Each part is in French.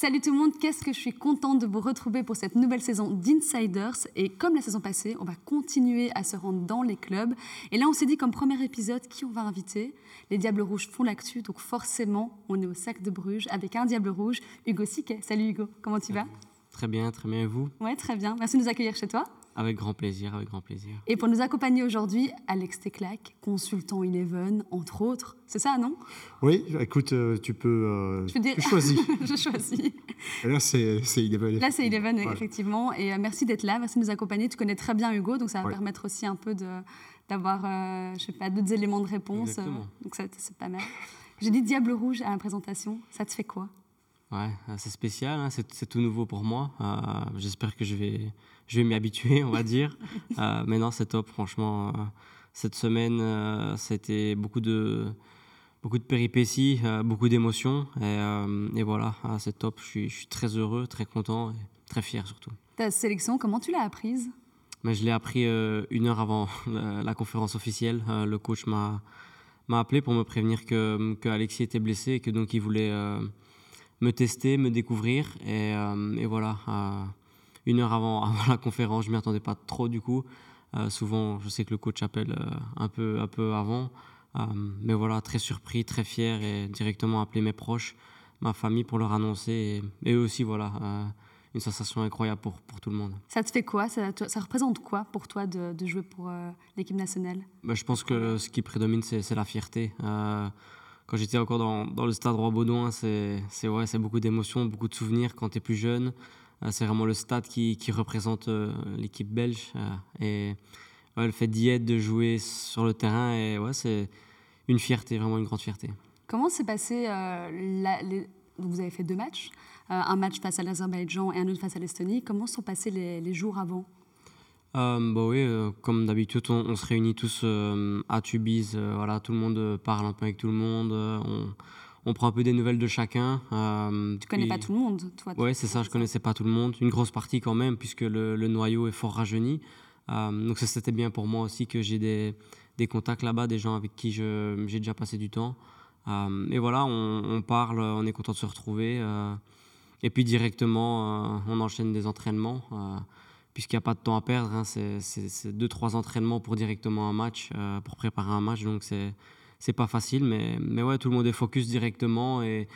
Salut tout le monde, qu'est-ce que je suis contente de vous retrouver pour cette nouvelle saison d'Insiders. Et comme la saison passée, on va continuer à se rendre dans les clubs. Et là, on s'est dit comme premier épisode qui on va inviter? Les Diables Rouges font l'actu, donc forcément, on est au sac de Bruges avec un Diable Rouge, Hugo Siquet. Salut Hugo, comment tu vas? Très bien, très bien. Et vous? Ouais, très bien. Merci de nous accueillir chez toi. Avec grand plaisir, avec grand plaisir. Et pour nous accompagner aujourd'hui, Alex Teclac, consultant Eleven, entre autres. C'est ça, non? Oui, écoute, euh, tu peux. Euh, Je veux dire- Tu choisis. Je choisis. Et là, c'est Eleven. Là, c'est Eleven, Ouais. effectivement. Et euh, merci d'être là, merci de nous accompagner. Tu connais très bien Hugo, donc ça va Ouais. permettre aussi un peu de- d'avoir, euh, je sais pas, d'autres éléments de réponse. Exactement. donc ça, c'est pas mal. J'ai dit Diable Rouge à la présentation. Ça te fait quoi? Ouais, euh, c'est spécial, hein, c'est c'est tout nouveau pour moi. Euh, J'espère que je vais, je vais m'y habituer, on va dire. Euh, mais non, c'est top, franchement. euh, cette semaine, euh, c'était beaucoup de, beaucoup de péripéties, euh, beaucoup d'émotions. Et, euh, et voilà, euh, c'est top. Je suis, je suis très heureux, très content et très fier surtout. Ta sélection, comment tu l'as apprise? Mais je l'ai appris euh, une heure avant la, la conférence officielle. Euh, le coach m'a m'a appelé pour me prévenir que, que Alexis était blessé et que donc il voulait euh, me tester, me découvrir. Et, euh, et voilà, euh, une heure avant, avant la conférence, je m'y attendais pas trop du coup. Euh, souvent, je sais que le coach appelle euh, un, peu, un peu avant. Euh, mais voilà, très surpris, très fier et directement appelé mes proches, ma famille pour leur annoncer. Et, et eux aussi, voilà, une sensation incroyable pour, pour tout le monde. Ça te fait quoi? Ça, te- ça représente quoi pour toi de, de jouer pour l'équipe nationale? Bah, je pense que ce qui prédomine, c'est la fierté. Quand j'étais encore dans, dans le stade Roi-Baudouin, c'est c'est- ouais, c'est beaucoup d'émotions, beaucoup de souvenirs quand tu es plus jeune. Euh, c'est vraiment le stade qui, qui représente euh, l'équipe belge. euh, et ouais, le fait d'y être, de jouer sur le terrain, et, ouais, c'est une fierté, vraiment une grande fierté. Comment s'est passé la- les- donc Vous avez fait deux matchs, un match face à l'Azerbaïdjan et un autre face à l'Estonie. Comment sont passés les, les jours avant? Euh, bah oui, euh, comme d'habitude, on, on se réunit tous euh, à Tubize. voilà, tout le monde parle un peu avec tout le monde. on, on prend un peu des nouvelles de chacun. euh, Tu connais puis- pas tout le monde, toi Ouais, c'est ça, je connaissais pas tout le monde. Une grosse partie quand même, puisque le, le noyau est fort rajeuni. Euh, donc ça, c'était bien pour moi aussi que j'ai des, des contacts là-bas, des gens avec qui j'ai déjà passé du temps. Euh, et voilà, on, on parle, on est content de se retrouver. euh, et puis directement, on enchaîne des entraînements, puisqu'il n'y a pas de temps à perdre. hein, c'est c'est- c'est deux, trois entraînements pour directement un match, pour préparer un match. Donc c'est c'est pas facile, mais, mais ouais, tout le monde est focus directement. Et,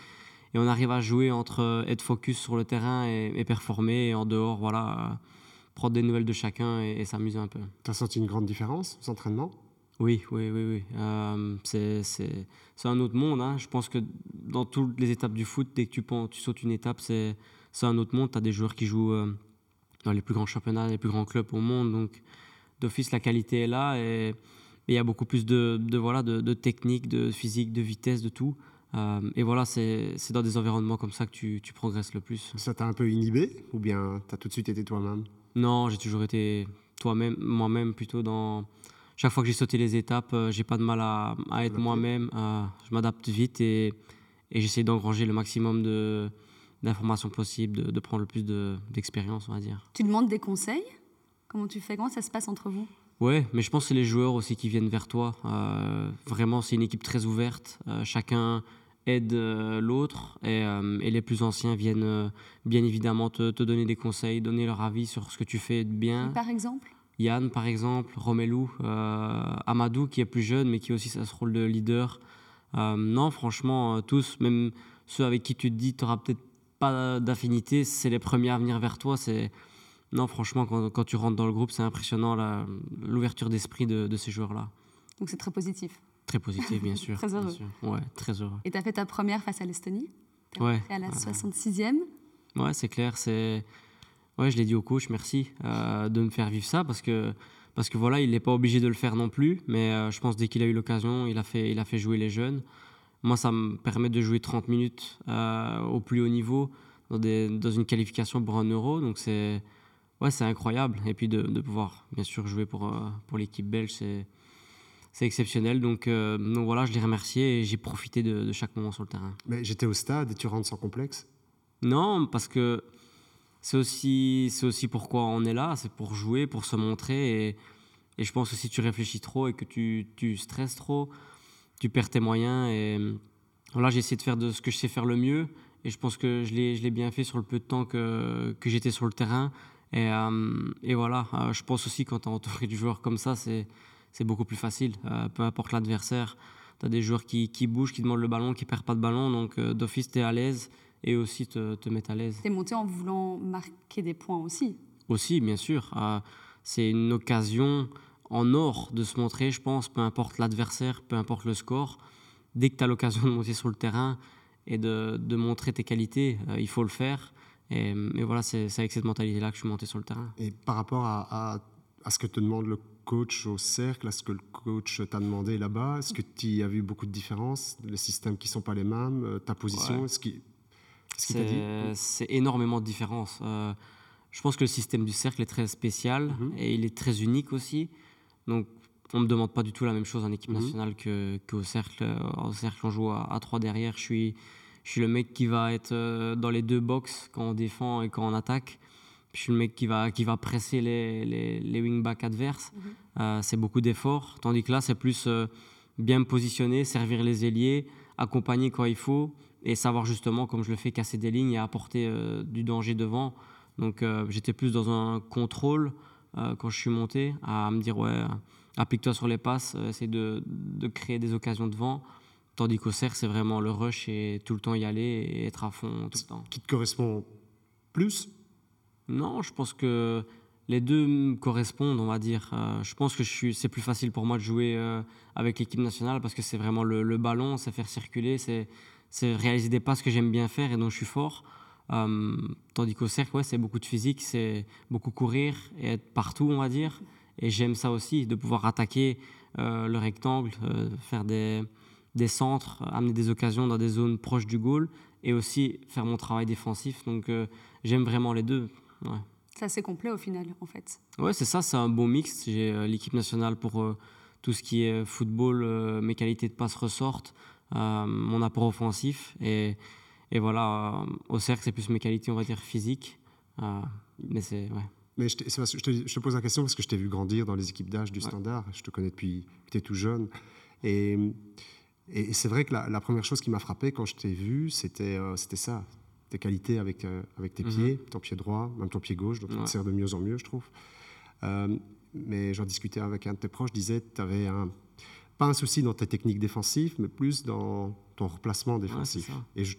et on arrive à jouer entre euh, être focus sur le terrain et, et performer, et en dehors, voilà, euh, prendre des nouvelles de chacun et, et s'amuser un peu. Tu as senti une grande différence aux entraînements? Oui, oui, oui, oui. Euh, c'est, un autre monde. hein. Je pense que dans toutes les étapes du foot, dès que tu, tu sautes une étape, c'est, c'est un autre monde. Tu as des joueurs qui jouent euh, dans les plus grands championnats, les plus grands clubs au monde. Donc, d'office, la qualité est là et et il y a beaucoup plus de, de, voilà, de, de technique, de physique, de vitesse, de tout. Euh, et voilà, c'est, dans des environnements comme ça que tu, tu progresses le plus. Ça t'a un peu inhibé Ou bien tu as tout de suite été toi-même? Non, j'ai toujours été toi-même, moi-même plutôt dans. Chaque fois que j'ai sauté les étapes, euh, j'ai pas de mal à, à être moi-même. euh, je m'adapte vite et, et j'essaie d'engranger le maximum de d'informations possibles, de, de prendre le plus de- d'expérience, on va dire. Tu demandes des conseils? Comment tu fais? Comment ça se passe entre vous? Ouais, mais je pense que c'est les joueurs aussi qui viennent vers toi. Euh, vraiment, c'est une équipe très ouverte. Euh, chacun aide euh, l'autre et, et les plus anciens viennent bien évidemment te, te donner des conseils, donner leur avis sur ce que tu fais de bien. Par exemple? Yann, par exemple, Romelu, Amadou, qui est plus jeune, mais qui a aussi ce rôle de leader. Non, franchement, tous, même ceux avec qui tu te dis tu n'auras peut-être pas d'affinité, c'est les premiers à venir vers toi. C'est Non, franchement, quand, quand tu rentres dans le groupe, c'est impressionnant l'ouverture d'esprit de, de ces joueurs-là. Donc c'est très positif. Très positif, bien sûr. Très heureux. sûr. Ouais, très heureux. Et tu as fait ta première face à l'Estonie Ouais. à la Euh, 66e. Ouais, c'est clair. C'est ouais, je l'ai dit au coach, merci euh, de me faire vivre ça parce que parce que voilà, il n'est pas obligé de le faire non plus, mais euh, je pense dès qu'il a eu l'occasion, il a fait il a fait jouer les jeunes. Moi, ça me permet de jouer 30 minutes euh, au plus haut niveau dans des dans une qualification pour un euro, donc c'est ouais, c'est incroyable. Et puis de, de pouvoir bien sûr jouer pour euh, pour l'équipe belge, c'est c'est exceptionnel. Donc, euh, donc voilà, je les remercie et j'ai profité de, de chaque moment sur le terrain. Mais j'étais au stade et tu rentres sans complexe? Non, parce que c'est aussi, c'est aussi pourquoi on est là, c'est pour jouer, pour se montrer. Et, et je pense que si tu réfléchis trop et que tu, tu stresses trop, tu perds tes moyens. Et voilà, j'ai essayé de faire de ce que je sais faire le mieux. Et je pense que je l'ai je l'ai bien fait sur le peu de temps que, que j'étais sur le terrain. Et, euh, et voilà, euh, je pense aussi quand tu es entouré du joueur comme ça, c'est beaucoup plus facile. Euh, peu importe l'adversaire, tu as des joueurs qui, qui bougent, qui demandent le ballon, qui perdent pas de ballon. Donc d'office, tu es à l'aise et aussi te, te mettre à l'aise. T'es monté en voulant marquer des points aussi. Aussi, bien sûr. Euh, c'est une occasion en or de se montrer, je pense, peu importe l'adversaire, peu importe le score. Dès que tu as l'occasion de monter sur le terrain et de, de montrer tes qualités, euh, il faut le faire. Et, et voilà, c'est avec cette mentalité-là que je suis monté sur le terrain. Et par rapport à, à, à ce que te demande le coach au cercle, à ce que le coach t'a demandé là-bas, est-ce que tu as vu beaucoup de différences Les systèmes qui ne sont pas les mêmes, euh, ta position, Ouais. qu'il t'a dit? C'est énormément de différences. Euh, je pense que le système du cercle est très spécial Mhm. et il est très unique aussi. Donc, on ne me demande pas du tout la même chose en équipe Mhm. nationale qu'au cercle. Euh, Au cercle, on joue à, à 3 derrière. Je suis, je suis le mec qui va être euh, dans les deux box quand on défend et quand on attaque. Je suis le mec qui va, qui va presser les, les, les wingbacks adverses. Euh, c'est beaucoup d'efforts. Tandis que là, c'est plus euh, bien positionner, servir les ailiers, accompagner quand il faut et savoir justement, comme je le fais, casser des lignes et apporter euh, du danger devant. Donc j'étais plus dans un contrôle quand je suis monté, à me dire, ouais, applique-toi sur les passes, essaye de, de créer des occasions devant. Tandis qu'au cerf, c'est vraiment le rush et tout le temps y aller et être à fond tout le temps. Qui te correspond plus? Non, je pense que les deux me correspondent, on va dire. Euh, je pense que je suis, c'est plus facile pour moi de jouer euh, avec l'équipe nationale parce que c'est vraiment le, le ballon, c'est faire circuler, c'est, c'est réaliser des passes que j'aime bien faire et dont je suis fort. Euh, tandis qu'au cercle, ouais, c'est beaucoup de physique, c'est beaucoup courir et être partout, on va dire. Et j'aime ça aussi, de pouvoir attaquer le rectangle, faire des, des centres, amener des occasions dans des zones proches du goal et aussi faire mon travail défensif. Donc euh, j'aime vraiment les deux. Ouais. C'est assez complet au final, en fait. Ouais, c'est ça, c'est un bon mix. J'ai euh, l'équipe nationale pour euh, tout ce qui est football, euh, mes qualités de passe ressortent, euh, mon apport offensif. Et, et voilà, euh, au cercle, c'est plus mes qualités, on va dire, physiques. Euh, mais c'est. Ouais. Mais je, te- c'est parce que je, te, je te pose la question parce que je t'ai vu grandir dans les équipes d'âge du Ouais. standard. Je te connais depuis que tu es tout jeune. Et, et c'est vrai que la, la première chose qui m'a frappé quand je t'ai vu, c'était euh, c'était ça. Tes qualités avec, euh, avec tes Mhm. pieds, ton pied droit, même ton pied gauche, donc Ouais. te sert de mieux en mieux, je trouve. Euh, mais j'en discutais avec un de tes proches, disait tu avais un, pas un souci dans tes techniques défensives, mais plus dans ton replacement défensif. et je,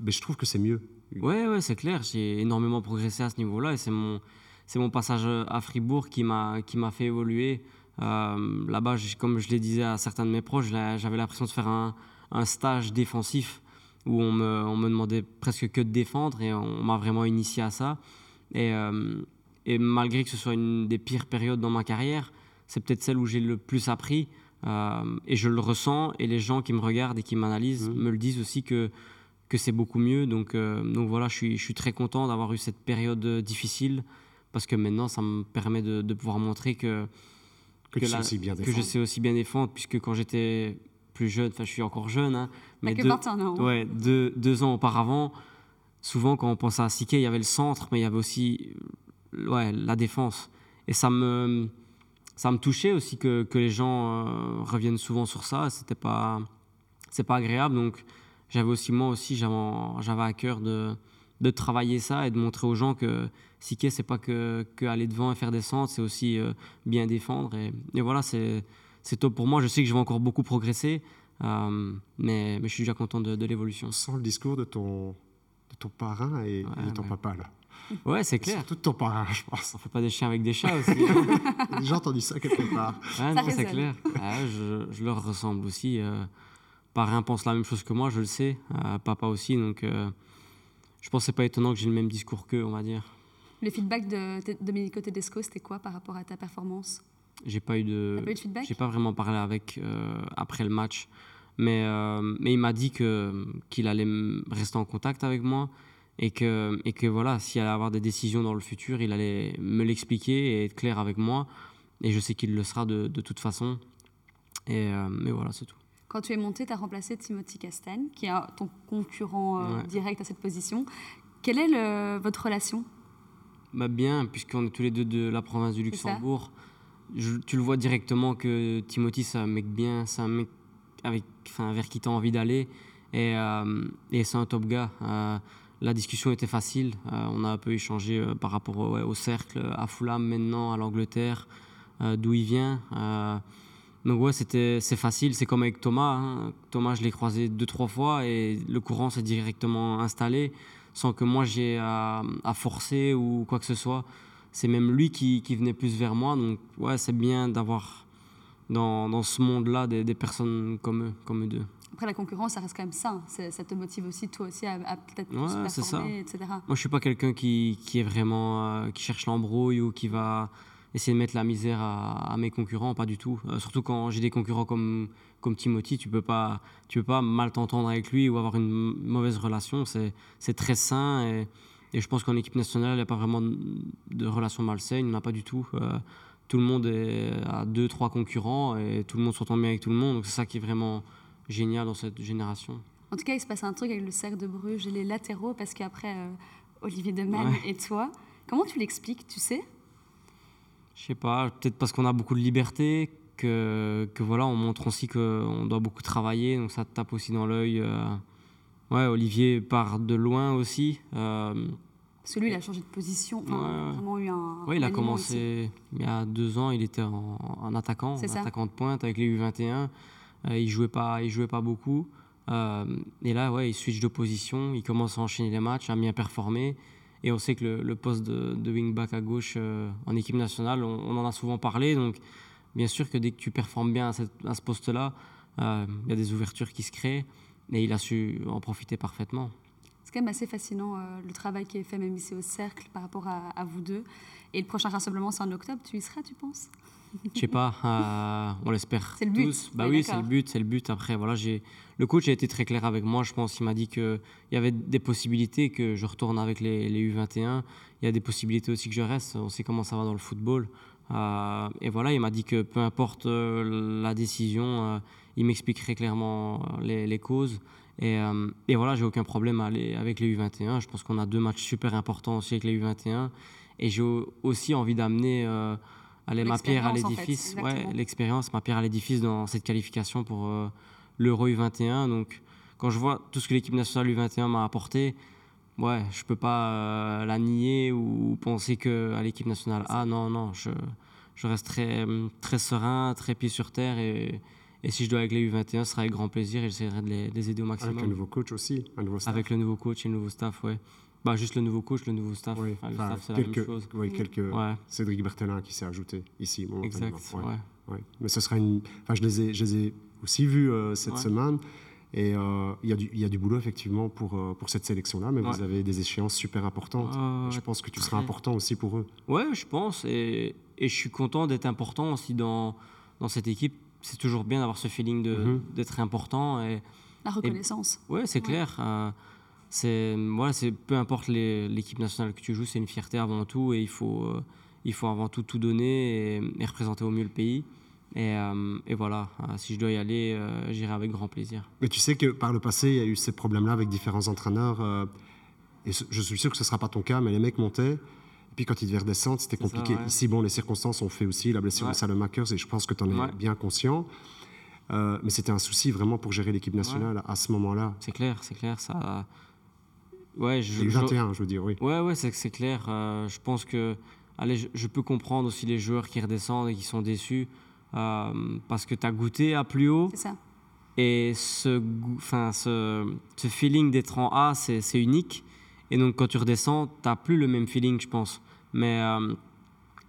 mais je trouve que c'est mieux. Ouais, ouais, c'est clair. J'ai énormément progressé à ce niveau-là et c'est mon, c'est mon passage à Fribourg qui m'a fait évoluer. Euh, là-bas, comme je le disais à certains de mes proches, j'avais l'impression de faire un, un stage défensif où on me, on me demandait presque que de défendre et on m'a vraiment initié à ça. Et, euh, et malgré que ce soit une des pires périodes dans ma carrière, c'est peut-être celle où j'ai le plus appris. Euh, et je le ressens et les gens qui me regardent et qui m'analysent Mhm. me le disent aussi que que c'est beaucoup mieux. Donc, euh, donc voilà, je suis, je suis très content d'avoir eu cette période difficile parce que maintenant, ça me permet de, de pouvoir montrer que, Que, que tu sais la- aussi bien que défendre. je sais aussi bien défendre, puisque quand j'étais plus jeune, enfin je suis encore jeune, hein, Mais que deux, ouais, deux, deux ans auparavant, souvent quand on pensait à Siké, il y avait le centre, mais il y avait aussi euh, ouais, la défense. Et ça me, ça me touchait aussi que, que les gens euh, reviennent souvent sur ça. C'était pas, c'est pas agréable. Donc j'avais aussi moi aussi j'avais, j'avais à cœur de, de travailler ça et de montrer aux gens que Siké c'est pas que, que aller devant et faire des centres, c'est aussi euh, bien défendre. Et, et voilà, c'est, c'est top pour moi. Je sais que je vais encore beaucoup progresser, euh, mais, mais je suis déjà content de, de l'évolution. On sent le discours de ton, de ton parrain et, Ouais, et de ton ouais. papa, là. Ouais, c'est clair. Surtout de ton parrain, je pense. On fait pas des chiens avec des chats aussi. J'ai déjà entendu ça quelque part. Non, c'est clair. Je, je leur ressemble aussi. Euh, parrain pense la même chose que moi, je le sais. Euh, papa aussi, donc euh, je pense que c'est pas étonnant que j'ai le même discours qu'eux, on va dire. Le feedback de de Domenico Tedesco, c'était quoi par rapport à ta performance? J'ai pas eu de, pas eu de feedback? j'ai pas vraiment parlé avec euh, après le match, mais euh, mais il m'a dit que qu'il allait rester en contact avec moi et que et que voilà, s'il allait avoir des décisions dans le futur, il allait me l'expliquer et être clair avec moi. Et je sais qu'il le sera de, de toute façon. Et euh, mais voilà, c'est tout. Quand tu es monté, tu as remplacé Timothy Castagne, qui est ton concurrent euh, Ouais. direct à cette position. Quelle est le- votre relation? Bah bien, puisqu'on est tous les deux de la province du. Luxembourg. Je- tu le vois directement que Timothy, c'est un mec bien, c'est un mec avec, enfin, vers qui tu as envie d'aller. Et, et c'est un top gars. la discussion était facile. on a un peu échangé par rapport au, cercle, à Fulham maintenant, à l'Angleterre, d'où il vient. Donc ouais, c'était c'est facile. C'est comme avec Thomas. Hein. Thomas, je l'ai croisé deux trois fois et le courant s'est directement installé sans que moi j'ai à, forcer ou quoi que ce soit. C'est même lui qui, qui, venait plus vers moi. Donc ouais, c'est bien d'avoir dans, dans, ce monde-là des, des, personnes comme eux, comme eux deux. Après, la concurrence, ça reste quand même ça. Ça te motive aussi, toi aussi, à, peut-être plus performer, etc. Moi, je suis pas quelqu'un qui, qui, est vraiment... Euh, qui cherche l'embrouille ou qui va essayer de mettre la misère à, mes concurrents, pas du tout. Euh, surtout quand j'ai des concurrents comme, comme Timothy, tu peux pas, tu peux pas mal t'entendre avec lui ou avoir une mauvaise relation. C'est très sain et, et je pense qu'en équipe nationale, il n'y a pas vraiment de relation malsaine, il n'y en a pas du tout. Euh, tout le monde est à deux, trois concurrents et tout le monde s'entend bien avec tout le monde. Donc c'est ça qui est vraiment génial dans cette génération. En tout cas, il se passe un truc avec le cercle de Bruges et les latéraux parce qu'après euh, Olivier Deman et toi, comment tu l'expliques, tu sais? Je sais pas, peut-être parce qu'on a beaucoup de liberté, que, que voilà, on montre aussi qu'on doit beaucoup travailler, donc ça tape aussi dans l'œil. Euh. Ouais, Olivier part de loin aussi. Euh... Celui, il a changé de position, enfin, vraiment eu un. Oui, il a commencé il y a deux ans, il était en, attaquant, en attaquant de pointe avec les U21. Euh, il jouait pas, il jouait pas beaucoup. Euh, et là, ouais, il switch de position, il commence à enchaîner les matchs, à bien performer. Et on sait que le, poste de, de wingback à gauche euh, en équipe nationale, on, en a souvent parlé. Donc, bien sûr que dès que tu performes bien à, ce poste-là, euh, il y a des ouvertures qui se créent. Et il a su en profiter parfaitement. C'est quand même assez fascinant euh, le travail qui est fait, même ici au cercle, par rapport à, vous deux. Et le prochain rassemblement, c'est en octobre. Tu y seras, tu penses? Je sais pas, on l'espère. C'est le but. Bah oui, c'est le but, c'est le but. Après, voilà, j'ai le coach a été très clair avec moi. Je pense, il m'a dit qu'il y avait des possibilités que je retourne avec les, U21. Il y a des possibilités aussi que je reste. On sait comment ça va dans le football. Euh, et voilà, il m'a dit que peu importe euh, la décision, euh, il m'expliquerait clairement les, causes. Et, et voilà, j'ai aucun problème à aller avec les U21. Je pense qu'on a deux matchs super importants aussi avec les U21. Et j'ai aussi envie d'amener ma pierre à l'édifice. ouais, l'expérience, ma pierre à l'édifice dans cette qualification pour l'Euro U21. Donc, quand je vois tout ce que l'équipe nationale U21 m'a apporté, ouais, je peux pas euh, la nier ou penser que à l'équipe nationale A, non, non, je, je reste très, très serein, très pied sur terre et, et si je dois avec les U21, ce sera avec grand plaisir et j'essaierai de les, aider au maximum. Avec le nouveau coach aussi, un nouveau staff. Avec le nouveau coach et le nouveau staff, ouais. Bah, juste le nouveau coach, le nouveau staff. Oui. le staff, c'est la même chose. Oui, quelques... Cédric Berthelin qui s'est ajouté ici. Exact, ouais. Ouais. Mais ce sera une... Enfin, je les ai, je les ai aussi vu euh, cette semaine. Et euh, il y, y, a du boulot effectivement pour, euh, pour cette sélection-là, mais vous avez des échéances super importantes. je pense que tu seras important aussi pour eux. Ouais, je pense. Et, et je suis content d'être important aussi dans, dans cette équipe. C'est toujours bien d'avoir ce feeling mhm. d'être important. Et, La reconnaissance. ouais, c'est clair. c'est voilà, c'est peu importe l'équipe nationale que tu joues, c'est une fierté avant tout et il faut il faut avant tout tout donner et représenter au mieux le pays. Euh, et, voilà, euh, si je dois y aller, euh, j'irai avec grand plaisir. Mais tu sais que par le passé, il y a eu ces problèmes-là avec différents entraîneurs. et je suis sûr que ce ne sera pas ton cas, mais les mecs montaient. Et puis quand ils devaient redescendre, c'était compliqué. Ici, bon, les circonstances ont fait aussi la blessure de Salomakers, et je pense que tu en es bien conscient. mais c'était un souci vraiment pour gérer l'équipe nationale à ce moment-là. C'est clair, c'est clair. Ça... Ouais, je, 21, je veux dire, oui. Ouais, ouais, c'est clair. je pense que allez, je, je, peux comprendre aussi les joueurs qui redescendent et qui sont déçus. Euh, parce que tu as goûté à plus haut. C'est ça. Et ce, enfin, ce, ce feeling d'être en A, c'est unique. Et donc, quand tu redescends, tu n'as plus le même feeling, je pense. Mais, euh,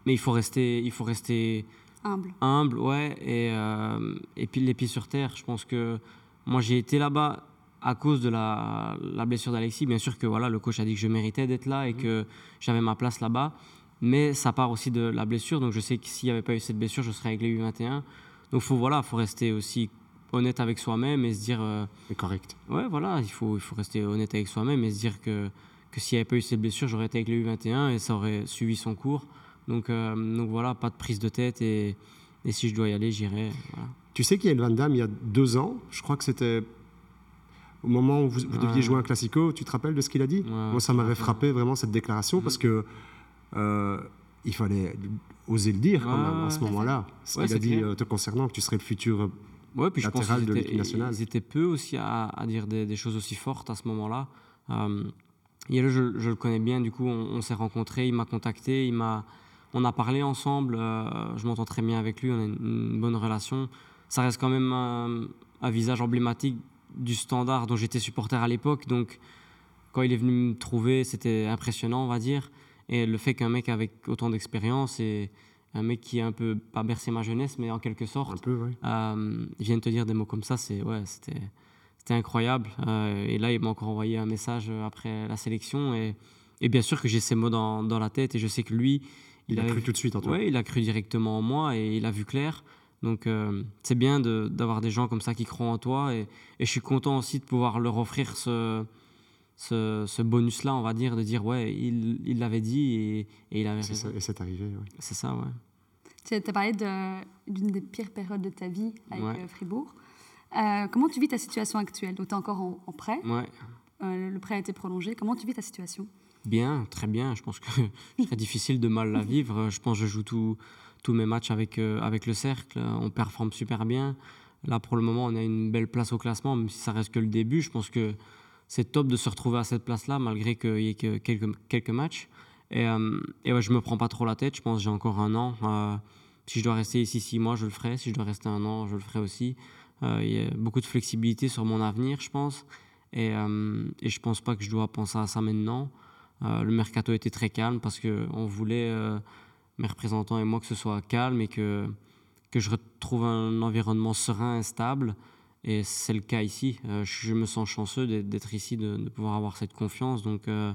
mais il faut rester, il faut rester humble. Humble, ouais. Et, euh, et puis les pieds sur terre. Je pense que moi, j'ai été là-bas à cause de la, la blessure d'Alexis. Bien sûr que voilà, le coach a dit que je méritais d'être là et mmh. que j'avais ma place là-bas mais ça part aussi de la blessure. Donc je sais que s'il n'y avait pas eu cette blessure, je serais avec les U21. Donc faut voilà, faut rester aussi honnête avec soi-même et se dire. Euh, correct. Ouais, voilà, il faut il faut rester honnête avec soi-même et se dire que que s'il n'y avait pas eu cette blessure, j'aurais été avec les U21 et ça aurait suivi son cours. Donc euh, donc voilà, pas de prise de tête et, et si je dois y aller, j'irai. Tu sais qu'il y a une Van Damme il y a deux ans, je crois que c'était au moment où vous, deviez jouer un classico, tu te rappelles de ce qu'il a dit? Moi, ça m'avait frappé vraiment cette déclaration parce que euh, il fallait oser le dire quand même à ce moment-là. Ce qu'il a dit euh, te concernant, que tu serais le futur ouais, puis je pense de l'équipe nationale. Ils étaient peu aussi à, dire des, choses aussi fortes à ce moment-là. Euh, je, je, le connais bien, du coup, on, s'est rencontrés, il m'a contacté, il m'a, on a parlé ensemble, euh, je m'entends très bien avec lui, on a une, bonne relation. Ça reste quand même un, visage emblématique du standard dont j'étais supporter à l'époque, donc quand il est venu me trouver, c'était impressionnant, on va dire. Et le fait qu'un mec avec autant d'expérience et un mec qui a un peu, pas bercé ma jeunesse, mais en quelque sorte, un peu, euh, vienne te dire des mots comme ça, c'est, ouais, c'était, incroyable. Euh, et là, il m'a encore envoyé un message après la sélection. Et, et bien sûr que j'ai ces mots dans, dans, la tête et je sais que lui, il, a cru tout de suite en toi. Oui, il a cru directement en moi et il a vu clair. Donc euh, c'est bien d'avoir des gens comme ça qui croient en toi et, et, je suis content aussi de pouvoir leur offrir ce, ce, ce bonus-là, on va dire, de dire ouais, il l'avait dit et, et, il avait raison. et c'est arrivé, oui. C'est ça, ouais. Tu as parlé d'une des pires périodes de ta vie avec euh, Fribourg. Euh, comment tu vis ta situation actuelle? Tu es encore en, prêt. Ouais. Euh, le prêt a été prolongé. Comment tu vis ta situation? Bien, très bien. Je pense que c'est très difficile de mal la vivre. Je pense que je joue tous mes matchs avec, avec le cercle. On performe super bien. Là, pour le moment, on a une belle place au classement, même si ça reste que le début. Je pense que c'est top de se retrouver à cette place-là, malgré qu'il y ait que quelques, quelques matchs. Et, euh, et je me prends pas trop la tête. Je pense j'ai encore un an. Euh, si je dois rester ici six mois, je le ferai. Si je dois rester un an, je le ferai aussi. Euh, il y a beaucoup de flexibilité sur mon avenir, je pense. Et, et je pense pas que je dois penser à ça maintenant. le mercato était très calme parce qu'on voulait, mes représentants et moi, que ce soit calme et que, que je retrouve un environnement serein et stable. Et c'est le cas ici. Euh, je me sens chanceux d'être ici, de, pouvoir avoir cette confiance. Donc, euh,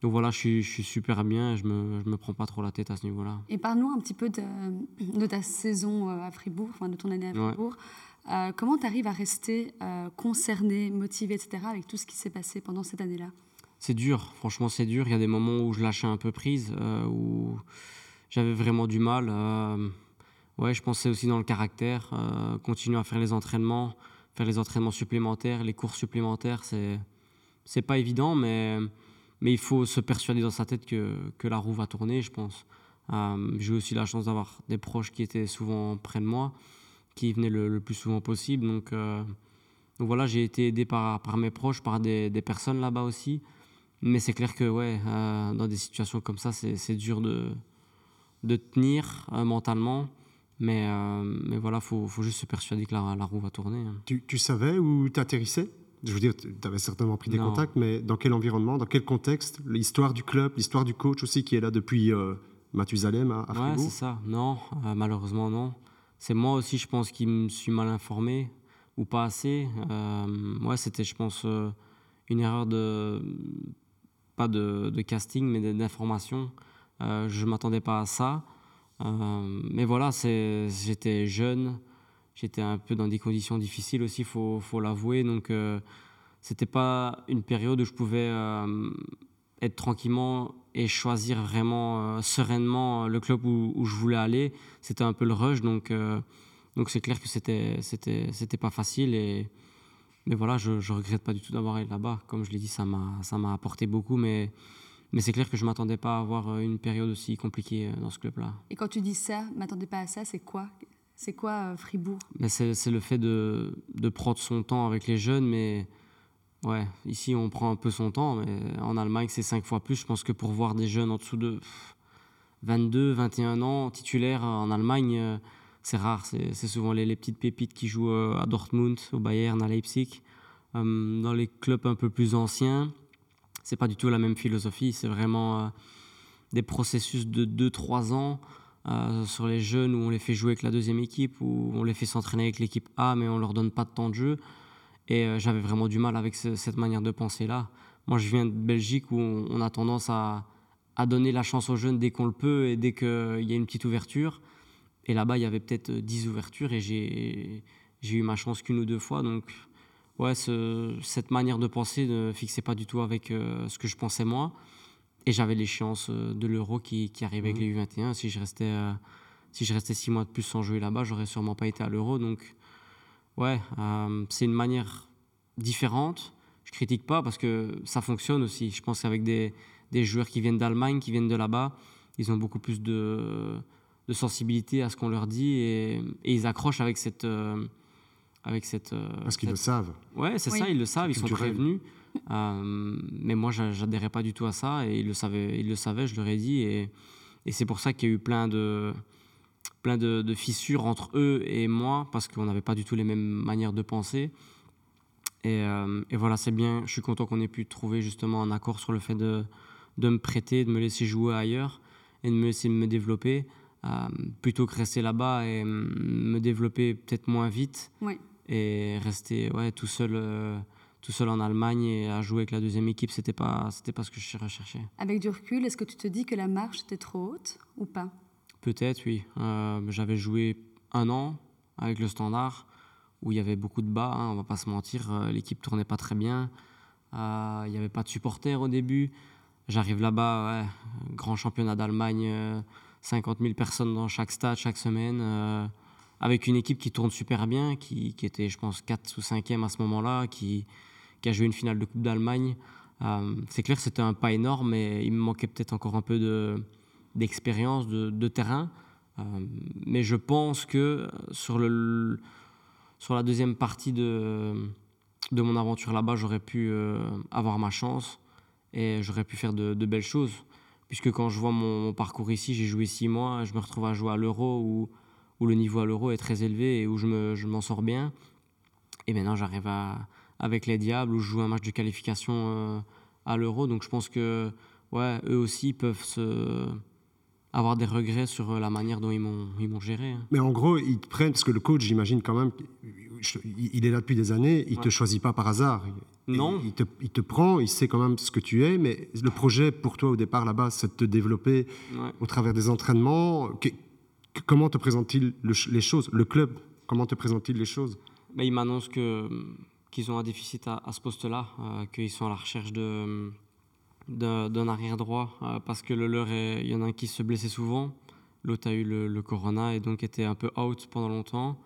donc voilà, je suis, je suis, super bien. Je ne me, je me prends pas trop la tête à ce niveau-là. Et parle-nous un petit peu de, de, ta saison euh, à Fribourg, enfin de ton année à Fribourg. comment tu arrives à rester concerné, motivé, etc., avec tout ce qui s'est passé pendant cette année-là? C'est dur, franchement, c'est dur. Il y a des moments où je lâchais un peu prise, où j'avais vraiment du mal ouais, je pensais aussi dans le caractère, euh, continuer à faire les entraînements, faire les entraînements supplémentaires, les cours supplémentaires, c'est c'est pas évident, mais mais il faut se persuader dans sa tête que, que la roue va tourner, je pense. Euh, j'ai aussi la chance d'avoir des proches qui étaient souvent près de moi, qui venaient le, plus souvent possible. Donc, euh, donc voilà, j'ai été aidé par, par mes proches, par des, des personnes là-bas aussi. Mais c'est clair que ouais, euh, dans des situations comme ça, c'est dur de, de tenir mentalement. Mais, euh, mais voilà, il faut, faut, juste se persuader que la, la roue va tourner. Hein. Tu, tu, savais où tu atterrissais Je veux dire, tu avais certainement pris des contacts, mais dans quel environnement, dans quel contexte? L'histoire du club, l'histoire du coach aussi qui est là depuis euh, Mathusalem à, à Ouais, c'est ça. Non, euh, malheureusement, non. C'est moi aussi, je pense, qui me suis mal informé ou pas assez. Euh, ouais, c'était, je pense, une erreur de. pas de, de casting, mais d'information. je ne m'attendais pas à ça. Euh, mais voilà, j'étais jeune, j'étais un peu dans des conditions difficiles aussi, faut, faut l'avouer. Donc, euh, c'était pas une période où je pouvais euh, être tranquillement et choisir vraiment sereinement le club où, je voulais aller. C'était un peu le rush, donc c'est clair que c'était c'était c'était pas facile mais voilà, je, je regrette pas du tout d'avoir été là-bas. Comme je l'ai dit, ça m'a ça m'a apporté beaucoup, mais mais c'est clair que je ne m'attendais pas à avoir euh, une période aussi compliquée euh, dans ce club-là. Et quand tu dis ça, ne m'attendais pas à ça, c'est quoi? C'est quoi euh, Fribourg? C'est le fait de, de, prendre son temps avec les jeunes, mais ouais, ici on prend un peu son temps, mais en Allemagne c'est cinq fois plus. Je pense que pour voir des jeunes en dessous de 22, 21 ans titulaires en Allemagne, c'est rare. C'est souvent les, les, petites pépites qui jouent à Dortmund, au Bayern, à Leipzig. Dans les clubs un peu plus anciens, c'est pas du tout la même philosophie. C'est vraiment euh, des processus de 2-3 ans euh, sur les jeunes où on les fait jouer avec la deuxième équipe, où on les fait s'entraîner avec l'équipe A, mais on leur donne pas de temps de jeu. Et euh, j'avais vraiment du mal avec cette manière de penser-là. Moi, je viens de Belgique où on, a tendance à, à, donner la chance aux jeunes dès qu'on le peut et dès qu'il y a une petite ouverture. Et là-bas, il y avait peut-être 10 ouvertures et j'ai eu ma chance qu'une ou deux fois. Donc, ouais, cette manière de penser ne fixait pas du tout avec euh, ce que je pensais moi. Et j'avais l'échéance euh, de l'euro qui, qui, arrivait avec mmh. les U21. Si je restais, euh, si je restais six mois de plus sans jouer là-bas, j'aurais sûrement pas été à l'euro. Donc, ouais, c'est une manière différente. Je critique pas parce que ça fonctionne aussi. Je pense qu'avec des, des joueurs qui viennent d'Allemagne, qui viennent de là-bas, ils ont beaucoup plus de, de sensibilité à ce qu'on leur dit et, et, ils accrochent avec cette avec cette. Parce qu'ils le savent. Ouais, c'est ça, ils le savent, ils sont prévenus. mais moi, j'adhérais pas du tout à ça et ils le savaient, ils le savaient je leur ai dit. Et, et c'est pour ça qu'il y a eu plein de, plein de, de, fissures entre eux et moi parce qu'on n'avait pas du tout les mêmes manières de penser. Et, et voilà, c'est bien, je suis content qu'on ait pu trouver justement un accord sur le fait de, de me prêter, de me laisser jouer ailleurs et de me laisser me développer. Euh, plutôt que rester là-bas et me développer peut-être moins vite et rester ouais, tout, seul, euh, tout seul en Allemagne et à jouer avec la deuxième équipe, c'était pas, c'était pas ce que je recherchais. Avec du recul, est-ce que tu te dis que la marche était trop haute ou pas? Peut-être, oui. Euh, j'avais joué un an avec le Standard où il y avait beaucoup de bas, hein, on va pas se mentir, l'équipe tournait pas très bien, il n'y avait pas de supporters au début. J'arrive là-bas, grand championnat d'Allemagne 50 000 personnes dans chaque stade chaque semaine, euh, avec une équipe qui tourne super bien, qui, était, je pense, 4 ou 5e à ce moment-là, qui, a joué une finale de Coupe d'Allemagne. Euh, c'est clair c'était un pas énorme, mais il me manquait peut-être encore un peu de, d'expérience, de, terrain. Euh, mais je pense que sur, le, sur la deuxième partie de, de mon aventure là-bas, j'aurais pu avoir ma chance et j'aurais pu faire de belles choses puisque quand je vois mon, parcours ici, j'ai joué six mois, je me retrouve à jouer à l'euro où, le niveau à l'euro est très élevé et où je, me, je m'en sors bien. Et maintenant, j'arrive avec les Diables où je joue un match de qualification euh, à l'euro. Donc je pense que eux aussi peuvent se avoir des regrets sur la manière dont ils m'ont, ils m'ont géré. Hein. Mais en gros, ils te prennent, parce que le coach, j'imagine quand même, il est là depuis des années, il ne te choisit pas par hasard. Non. Il te, il te, prend, il sait quand même ce que tu es, mais le projet pour toi au départ là-bas, c'est de te développer au travers des entraînements. comment te présente-t-il les choses Le club, comment te présente-t-il les choses? Ben, Il m'annonce que, qu'ils ont un déficit à, ce poste-là, euh, qu'ils sont à la recherche de, d'un arrière droit, euh, parce que le leur, il y en a un qui se blessait souvent, l'autre a eu le, le corona et donc était un peu out pendant longtemps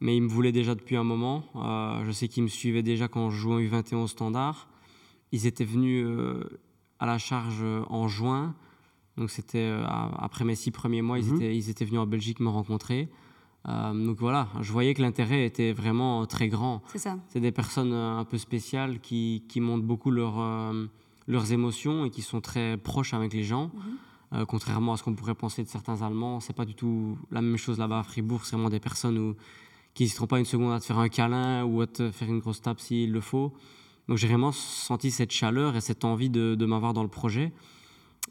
mais il me voulait déjà depuis un moment. Euh, je sais qu'ils me suivaient déjà quand je jouais en U21 au standard. Ils étaient venus euh, à la charge en juin. Donc c'était après mes six premiers mois, ils, mhm. étaient, ils étaient venus en Belgique me rencontrer. donc voilà, je voyais que l'intérêt était vraiment très grand. C'est ça. C'est des personnes un peu spéciales qui, qui montrent beaucoup leur, leurs émotions et qui sont très proches avec les gens. Mhm. contrairement à ce qu'on pourrait penser de certains Allemands, c'est pas du tout la même chose là-bas à Fribourg. C'est vraiment des personnes où qui n'hésiteront pas une seconde à te faire un câlin ou à te faire une grosse tape s'il le faut. Donc j'ai vraiment senti cette chaleur et cette envie de, de m'avoir dans le projet.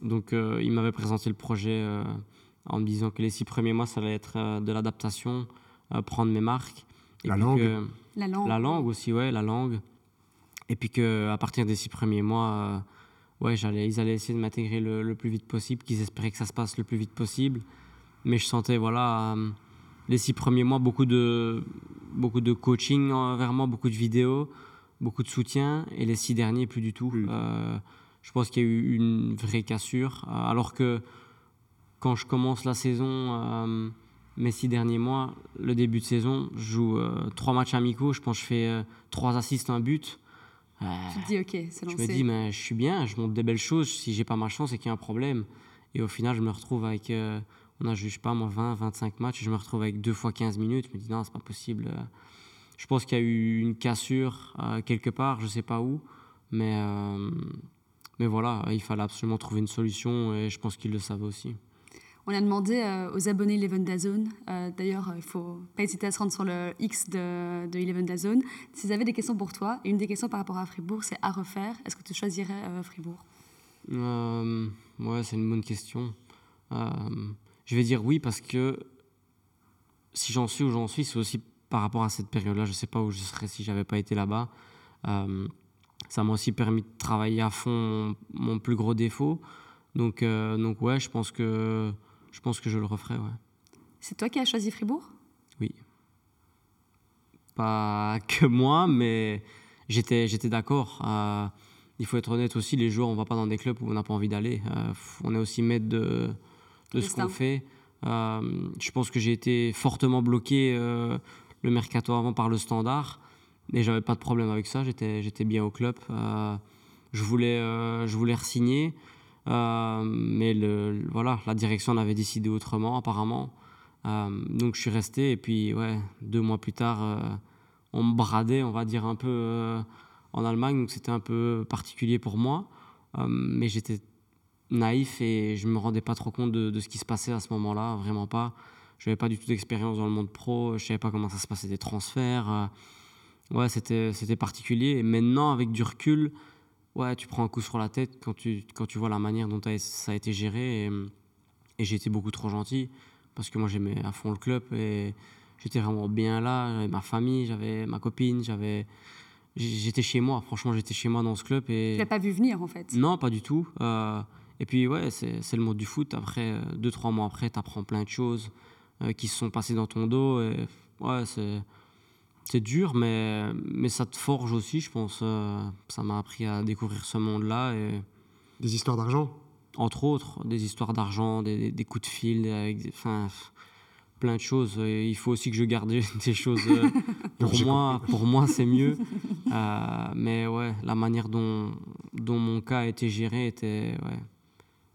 Donc euh, il m'avait présenté le projet euh, en me disant que les six premiers mois, ça allait être euh, de l'adaptation, prendre mes marques. Et la langue La langue. La langue aussi, ouais, la langue. Et puis qu'à partir des six premiers mois, ouais, j'allais, ils allaient essayer de m'intégrer le, le, plus vite possible, qu'ils espéraient que ça se passe le plus vite possible. Mais je sentais, voilà les six premiers mois, beaucoup de, beaucoup de coaching envers moi, beaucoup de vidéos, beaucoup de soutien. Et les six derniers, plus du tout. Euh, je pense qu'il y a eu une vraie cassure. Euh, alors que quand je commence la saison, euh, mes six derniers mois, le début de saison, je joue trois matchs amicaux. Je pense que je fais trois assists, un but. Tu te dis, ok, c'est lancé. Je me dis, mais je suis bien, je monte des belles choses. Si j'ai pas ma chance, c'est qu'il y a un problème. Et au final, je me retrouve avec on a, je sais pas, moi, 20, 25 matchs, je me retrouve avec deux fois 15 minutes. Je me dis, non, c'est pas possible. Je pense qu'il y a eu une cassure euh, quelque part, je sais pas où, mais, euh, mais voilà, il fallait absolument trouver une solution, et je pense qu'ils le savaient aussi. On a demandé euh, aux abonnés Eleven Dazone, d'ailleurs, il faut pas hésiter à se rendre sur le X de, de Eleven Dazone, s'ils avaient des questions pour toi. Et une des questions par rapport à Fribourg, c'est à refaire. Est-ce que tu choisirais Fribourg? Ouais, c'est une bonne question. Je vais dire oui parce que si j'en suis où j'en suis, c'est aussi par rapport à cette période-là. Je ne sais pas où je serais si j'avais pas été là-bas. Euh, ça m'a aussi permis de travailler à fond mon, plus gros défaut. Donc, euh, donc ouais, je pense que je pense que je le referai. Ouais. C'est toi qui as choisi Fribourg? Oui. Pas que moi, mais j'étais j'étais d'accord. Euh, il faut être honnête aussi. Les joueurs, on va pas dans des clubs où on n'a pas envie d'aller. on est aussi maître de de ce qu'on fait. Euh, je pense que j'ai été fortement bloqué euh, le mercato avant par le standard, mais j'avais pas de problème avec ça. J'étais, j'étais bien au club. Euh, je voulais, je voulais re-signer, mais le, voilà, la direction en avait décidé autrement apparemment. donc je suis resté et puis ouais, deux mois plus tard, on me bradait, on va dire, un peu euh, en Allemagne, donc c'était un peu particulier pour moi. Euh, mais j'étais naïf et je me rendais pas trop compte de, ce qui se passait à ce moment-là, vraiment pas. Je n'avais pas du tout d'expérience dans le monde pro, je savais pas comment ça se passait des transferts. Euh. ouais, c'était particulier. Et maintenant, avec du recul, ouais, tu prends un coup sur la tête quand tu, quand tu vois la manière dont ça a été géré. Et, et j'ai été beaucoup trop gentil parce que moi j'aimais à fond le club et j'étais vraiment bien là. J'avais ma famille, j'avais ma copine, j'avais. J'étais chez moi, franchement, j'étais chez moi dans ce club. Et... Tu l'as pas vu venir en fait Non, pas du tout. Euh, et puis, ouais, c'est le mode du foot. Après, euh, deux, trois mois après, tu apprends plein de choses euh, qui se sont passées dans ton dos. Et, ouais, c'est dur, mais, mais ça te forge aussi, je pense. ça m'a appris à découvrir ce monde-là. Et... Des histoires d'argent Entre autres, des histoires d'argent, des, des, coups de fil, avec, enfin, plein de choses. il faut aussi que je garde des choses. Euh, pour, moi, pour moi, c'est mieux. Euh, mais ouais, la manière dont, dont mon cas a été géré était ouais,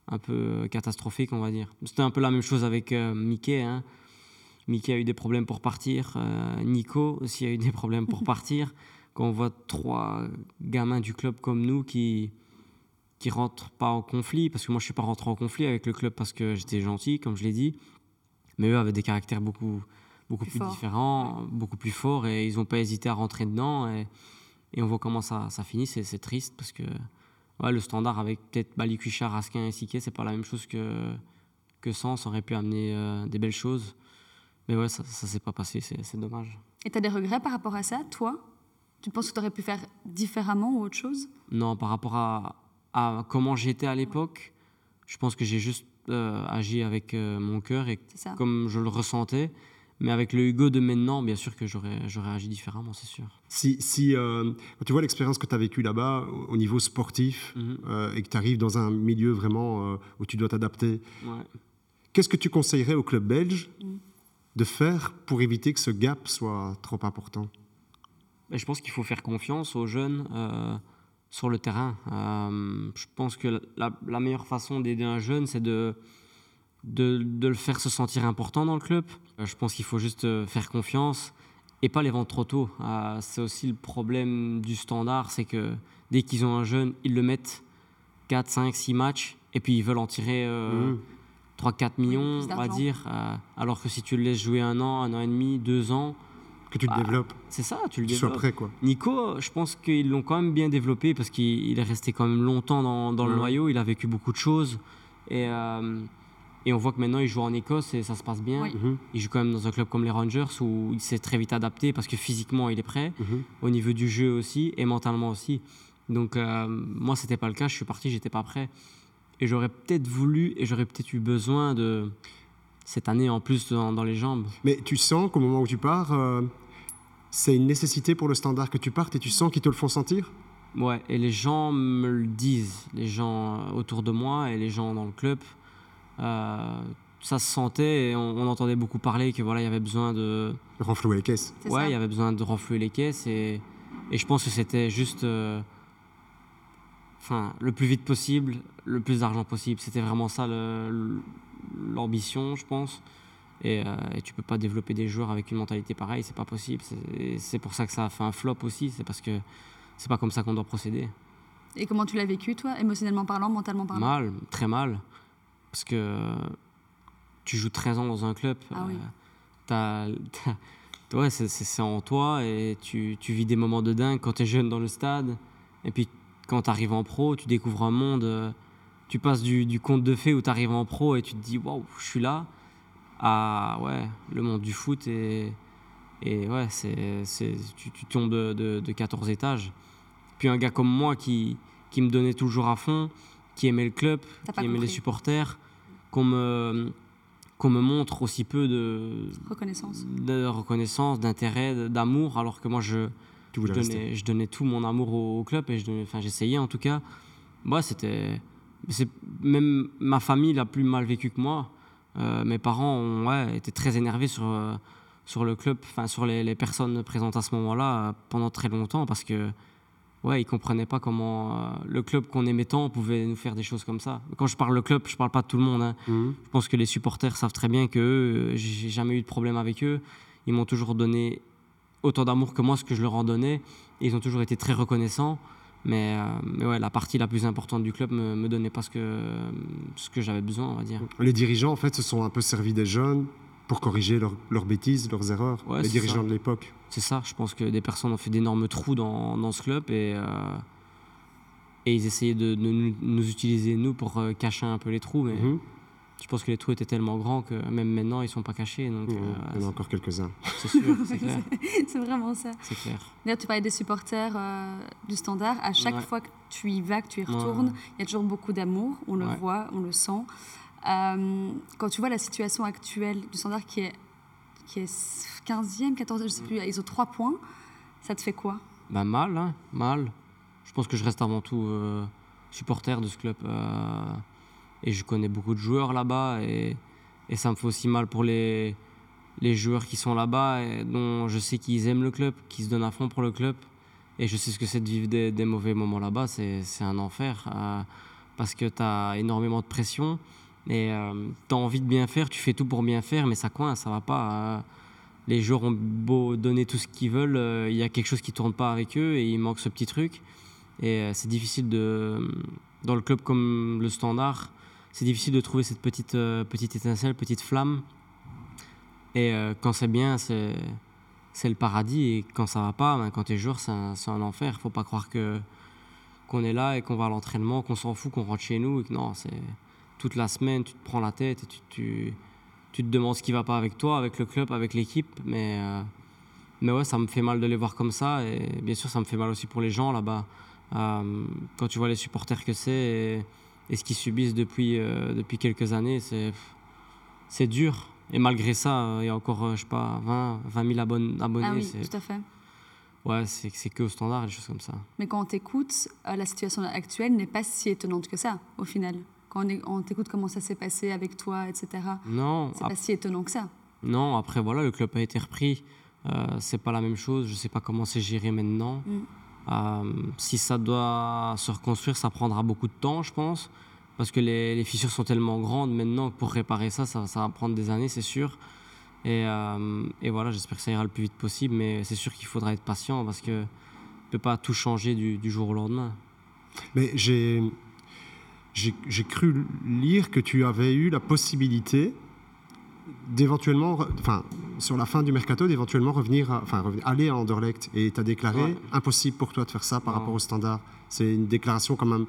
un peu catastrophique, on va dire. C'était un peu la même chose avec euh, Mickey. Hein. Mickey a eu des problèmes pour partir. Nico aussi a eu des problèmes pour partir. Quand on voit trois gamins du club comme nous qui qui rentrent pas en conflit, parce que moi je suis pas rentré en conflit avec le club parce que j'étais gentil, comme je l'ai dit, mais eux avaient des caractères beaucoup, beaucoup plus, différents, beaucoup plus forts, et ils n'ont pas hésité à rentrer dedans. Et, et on voit comment ça, ça finit. C'est triste parce que ouais, le standard avec peut-être Bali Cuichard, Raskin et Siquet, c'est pas la même chose que, que Sens. aurait pu amener euh, des belles choses. Mais ouais, ça ne s'est pas passé, c'est dommage. Et tu as des regrets par rapport à ça, toi? Tu penses que tu aurais pu faire différemment ou autre chose? Non, par rapport à, à comment j'étais à l'époque, je pense que j'ai juste euh, agi avec euh, mon cœur et comme je le ressentais. Mais avec le Hugo de maintenant, bien sûr que j'aurais, j'aurais agi différemment, c'est sûr. Si, si euh, tu vois l'expérience que tu as vécue là-bas au niveau sportif mhm. et que tu arrives dans un milieu vraiment où tu dois t'adapter, qu'est-ce que tu conseillerais au club belge? Mhm. De faire pour éviter que ce gap soit trop important? Ben, Je pense qu'il faut faire confiance aux jeunes sur le terrain. Euh, je pense que la, meilleure façon d'aider un jeune, c'est de, de, le faire se sentir important dans le club. Euh, je pense qu'il faut juste euh, faire confiance et pas les vendre trop tôt. c'est aussi le problème du standard, c'est que dès qu'ils ont un jeune, ils le mettent 4, 5, 6 matchs et puis ils veulent en tirer 3, 4 mmh. millions, on va dire. alors que si tu le laisses jouer un an, un an et demi, deux ans, que tu le bah, développes. C'est ça, tu le développes. Sois prêt, quoi. Nico, je pense qu'ils l'ont quand même bien développé parce qu'il est resté quand même longtemps dans, dans le noyau. Il a vécu beaucoup de choses. Et, euh, et on voit que maintenant, il joue en Écosse et ça se passe bien. Mhm. Il joue quand même dans un club comme les Rangers où il s'est très vite adapté parce que physiquement, il est prêt. Mhm. Au niveau du jeu aussi et mentalement aussi. Donc, euh, moi, c'était pas le cas. Je suis parti, j'étais pas prêt. Et j'aurais peut-être voulu et j'aurais peut-être eu besoin de cette année en plus dans, les jambes. Mais tu sens qu'au moment où tu pars, euh, c'est une nécessité pour le standard que tu partes et tu sens qu'ils te le font sentir? Ouais, et les gens me le disent, les gens autour de moi et les gens dans le club. Euh, ça se sentait et on, entendait beaucoup parler que voilà, il y avait besoin de renflouer les caisses. Ouais, il y avait besoin de renflouer les caisses et, et je pense que c'était juste euh, enfin le plus vite possible, le plus d'argent possible. C'était vraiment ça l'ambition, je pense. Et, euh, et, tu peux pas développer des joueurs avec une mentalité pareille, c'est pas possible. C'est pour ça que ça a fait un flop aussi, c'est parce que c'est pas comme ça qu'on doit procéder. Et comment tu l'as vécu, toi, émotionnellement parlant, mentalement parlant? Mal, très mal. Parce que tu joues 13 ans dans un club. Ah oui. Euh, ouais, c'est en toi et tu, tu, vis des moments de dingue quand tu es jeune dans le stade. Et puis quand tu arrives en pro, tu découvres un monde. Euh, tu passes du, du conte de fées où tu arrives en pro et tu te dis waouh, je suis là, à ouais, le monde du foot et, et ouais, c'est, tu, tu, tombes de, de, 14 étages. Puis un gars comme moi qui, qui me donnait toujours à fond, qui aimait le club, qui aimait les supporters, qu'on me, qu'on me montre aussi peu de reconnaissance, de reconnaissance, d'intérêt, d'amour, alors que moi je, je donnais, je, donnais, tout mon amour au, club et je j'essayais en tout cas. Moi, c'était même ma famille l'a plus mal vécu que moi. Euh, mes parents ont, ouais, étaient très énervés sur, euh, sur le club, enfin sur les, les, personnes présentes à ce moment-là euh, pendant très longtemps parce que ouais, ils comprenaient pas comment le club qu'on aimait tant pouvait nous faire des choses comme ça. Quand je parle le club, je parle pas de tout le monde. Hein. Mhm. Je pense que les supporters savent très bien que j'ai jamais eu de problème avec eux. Ils m'ont toujours donné autant d'amour que moi, ce que je leur en donnais. Et ils ont toujours été très reconnaissants. Mais, euh, mais, ouais, la partie la plus importante du club ne me, donnait pas ce que, ce que j'avais besoin, on va dire. Les dirigeants, en fait, se sont un peu servis des jeunes pour corriger leurs bêtises, leurs erreurs, les dirigeants de l'époque. C'est ça, je pense que des personnes ont fait d'énormes trous dans, dans, ce club et, euh, et ils essayaient de, nous, utiliser, nous, pour euh, cacher un peu les trous. Mais mhm. Je pense que les trous étaient tellement grands que même maintenant, ils ne sont pas cachés. Donc, euh, il y en a encore quelques-uns. C'est sûr, c'est clair. c'est vraiment ça. C'est clair. D'ailleurs, tu parlais des supporters du standard. À chaque fois que tu y vas, que tu y retournes, il y a toujours beaucoup d'amour. On le voit, on le sent. Euh, quand tu vois la situation actuelle du standard qui est, qui est 15e, 14e, je sais plus, ils ont 3 points, ça te fait quoi? Bah Mal, hein, mal. Je pense que je reste avant tout euh, supporter de ce club. Euh, et je connais beaucoup de joueurs là-bas. Et, et, ça me fait aussi mal pour les, les joueurs qui sont là-bas, dont je sais qu'ils aiment le club, qui se donnent à fond pour le club. Et je sais ce que c'est de vivre des, des mauvais moments là-bas. C'est un enfer. parce que tu as énormément de pression. Et euh, tu as envie de bien faire, tu fais tout pour bien faire, mais ça coince, ça va pas. Euh. les joueurs ont beau donner tout ce qu'ils veulent, euh, il y a quelque chose qui tourne pas avec eux et il manque ce petit truc. Et c'est difficile de, dans le club comme le Standard, c'est difficile de trouver cette petite, petite étincelle, petite flamme. Et quand c'est bien, c'est, le paradis. Et quand ça va pas, ben, quand tu es joueur, c'est un, un enfer. Faut pas croire que, qu'on est là et qu'on va à l'entraînement, qu'on s'en fout, qu'on rentre chez nous. Non, c'est toute la semaine, tu te prends la tête et tu, te demandes ce qui va pas avec toi, avec le club, avec l'équipe. Mais, euh, mais ouais, ça me fait mal de les voir comme ça. Et bien sûr, ça me fait mal aussi pour les gens là-bas. Euh, quand tu vois les supporters que c'est et, ce qu'ils subissent depuis, euh, depuis quelques années, c'est, c'est dur. Et malgré ça, il y a encore, je sais pas, 20, 20 000 abonnés. Ah oui, tout à fait. Ouais, c'est, c'est que au standard, des choses comme ça. Mais quand on t'écoute, la situation actuelle n'est pas si étonnante que ça, au final quand on, t'écoute comment ça s'est passé avec toi, etc. Non. C'est pas si étonnant que ça. Non, après, voilà, le club a été repris. Euh, c'est pas la même chose. Je sais pas comment c'est géré maintenant. Mm. Euh, si ça doit se reconstruire, ça prendra beaucoup de temps, je pense. Parce que les, fissures sont tellement grandes maintenant que pour réparer ça, ça, va prendre des années, c'est sûr. Et, euh, et voilà, j'espère que ça ira le plus vite possible. Mais c'est sûr qu'il faudra être patient parce que ne peut pas tout changer du, du jour au lendemain. Mais j'ai j'ai cru lire que tu avais eu la possibilité d'éventuellement, enfin, sur la fin du mercato, d'éventuellement revenir, enfin, aller à Anderlecht. Et tu as déclaré impossible pour toi de faire ça par rapport au standard. C'est une déclaration quand même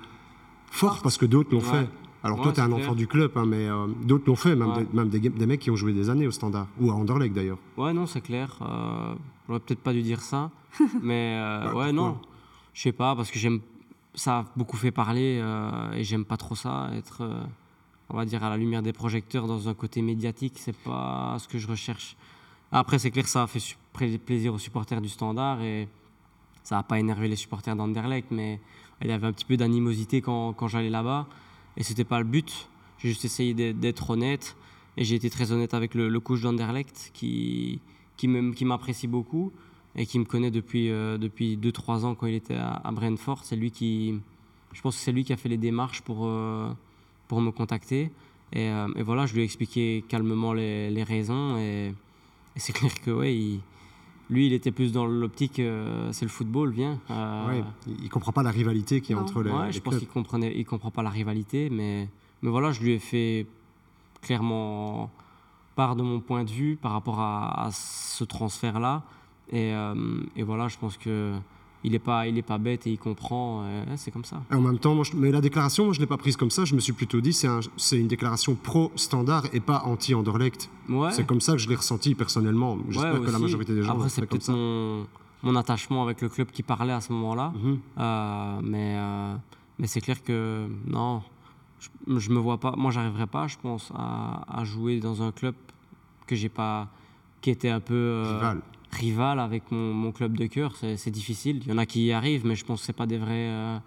forte parce que d'autres l'ont fait. Alors toi, tu es un enfant du club, hein, mais euh, d'autres l'ont fait, même, des, même des, mecs qui ont joué des années au standard, ou à Anderlecht d'ailleurs. Ouais, non, c'est clair. Euh, J'aurais peut-être pas dû dire ça, mais euh, bah, ouais, non. Je sais pas, parce que j'aime ça a beaucoup fait parler euh, et j'aime pas trop ça. Être, on va dire, à la lumière des projecteurs dans un côté médiatique, c'est pas ce que je recherche. Après, c'est clair ça a fait plaisir aux supporters du Standard et ça n'a pas énervé les supporters d'Anderlecht, mais il y avait un petit peu d'animosité quand, j'allais là-bas et c'était pas le but. J'ai juste essayé d'être honnête et j'ai été très honnête avec le, coach d'Anderlecht qui, m'apprécie beaucoup et qui me connaît depuis, euh, depuis 2-3 ans quand il était à, Brentford. C'est lui qui, je pense que c'est lui qui a fait les démarches pour, euh, pour me contacter. Et, euh, et, voilà, je lui ai expliqué calmement les, les raisons. Et, c'est clair que ouais, lui, il était plus dans l'optique, c'est le football, viens. ouais, il comprend pas la rivalité qui est entre les. Ouais, je pense qu'il comprenait, il comprend pas la rivalité, mais, mais voilà, je lui ai fait clairement part de mon point de vue par rapport à, à ce transfert-là. Et, euh, et, voilà, je pense que il n'est pas, il est pas bête et il comprend. c'est comme ça. Et en même temps, moi, mais la déclaration, moi, je ne l'ai pas prise comme ça. Je me suis plutôt dit, c'est un, une déclaration pro-standard et pas anti-Anderlecht. Ouais. C'est comme ça que je l'ai ressenti personnellement. J'espère que la majorité des gens Après, c'est peut-être mon, mon, attachement avec le club qui parlait à ce moment-là. Mhm. Euh, mais euh, mais c'est clair que non, je, ne me vois pas. Moi, j'arriverai pas, je pense, à, à, jouer dans un club que j'ai pas, qui était un peu rival rival avec mon, mon club de cœur, c'est difficile. Il y en a qui y arrivent, mais je pense que ce pas des vrais euh,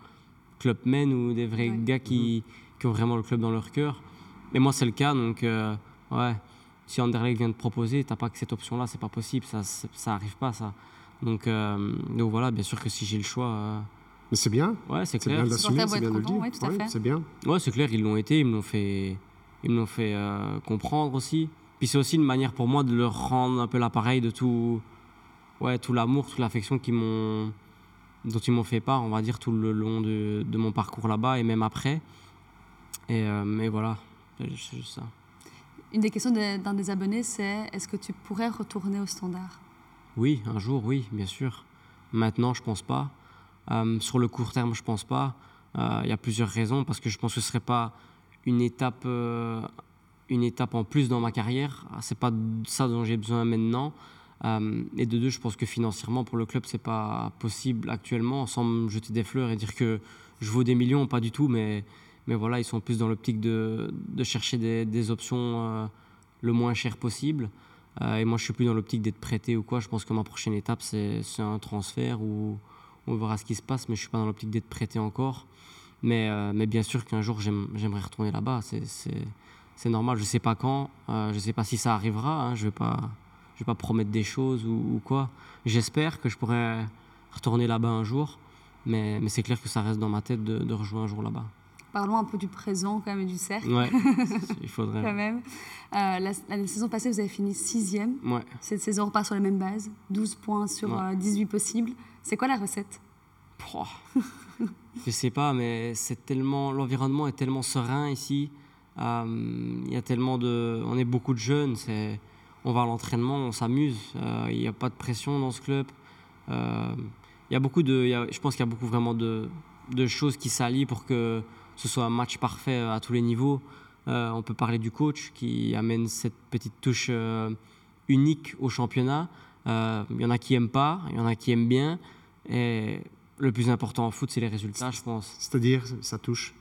clubmen ou des vrais gars qui, qui, ont vraiment le club dans leur cœur. Mais moi, c'est le cas, donc euh, ouais. Si Anderlecht vient de proposer, t'as pas que cette option-là, c'est pas possible, ça, ça arrive pas, ça. Donc, euh, donc voilà, bien sûr que si j'ai le choix. Mais c'est bien. Ouais, c'est clair. C'est bien c'est bien de le dire. c'est bien. Ouais, c'est clair, ils l'ont été, ils me l'ont fait, ils me l'ont fait comprendre aussi. Puis c'est aussi une manière pour moi de leur rendre un peu l'appareil de tout, ouais, tout l'amour, toute l'affection qui m'ont, dont ils m'ont fait part, on va dire, tout le long de, de mon parcours là-bas et même après. Et euh, mais voilà, c'est juste ça. Une des questions d'un des abonnés, c'est est-ce que tu pourrais retourner au standard? Oui, un jour, oui, bien sûr. Maintenant, je pense pas. Euh, sur le court terme, je pense pas. Euh, il y a plusieurs raisons parce que je pense que ce serait pas une étape, une étape en plus dans ma carrière. C'est pas ça dont j'ai besoin maintenant. Euh, et de deux, je pense que financièrement, pour le club, c'est pas possible actuellement, sans me jeter des fleurs et dire que je vaux des millions, pas du tout, mais, mais voilà, ils sont plus dans l'optique de, de, chercher des, des options euh, le moins cher possible. Euh, et moi, je suis plus dans l'optique d'être prêté ou quoi. Je pense que ma prochaine étape, c'est un transfert où on verra ce qui se passe, mais je suis pas dans l'optique d'être prêté encore. Mais, mais bien sûr qu'un jour, j'aimerais retourner là-bas. C'est normal. Je sais pas quand. je sais pas si ça arrivera. Hein, je vais pas je vais pas promettre des choses ou, quoi. J'espère que je pourrais retourner là-bas un jour, mais, mais c'est clair que ça reste dans ma tête de, de rejoindre un jour là-bas. Parlons un peu du présent quand même et du cercle. Ouais, il faudrait. quand même. Euh, la, saison passée, vous avez fini sixième. Ouais. Cette saison repart sur la même base, 12 points sur 18 euh, possibles. C'est quoi la recette? Je sais pas, mais c'est tellement l'environnement est tellement serein ici. Euh, il y a tellement de, on est beaucoup de jeunes. C'est on va à l'entraînement, on s'amuse. Euh, il n'y a pas de pression dans ce club. Euh, il y a beaucoup de, je pense qu'il y a beaucoup vraiment de, choses qui s'allient pour que ce soit un match parfait à tous les niveaux. Euh, on peut parler du coach qui amène cette petite touche unique au championnat. Il y en a qui aiment pas, il y en a qui aiment bien. Et le plus important en foot, c'est les résultats, je pense. C'est-à-dire, ça touche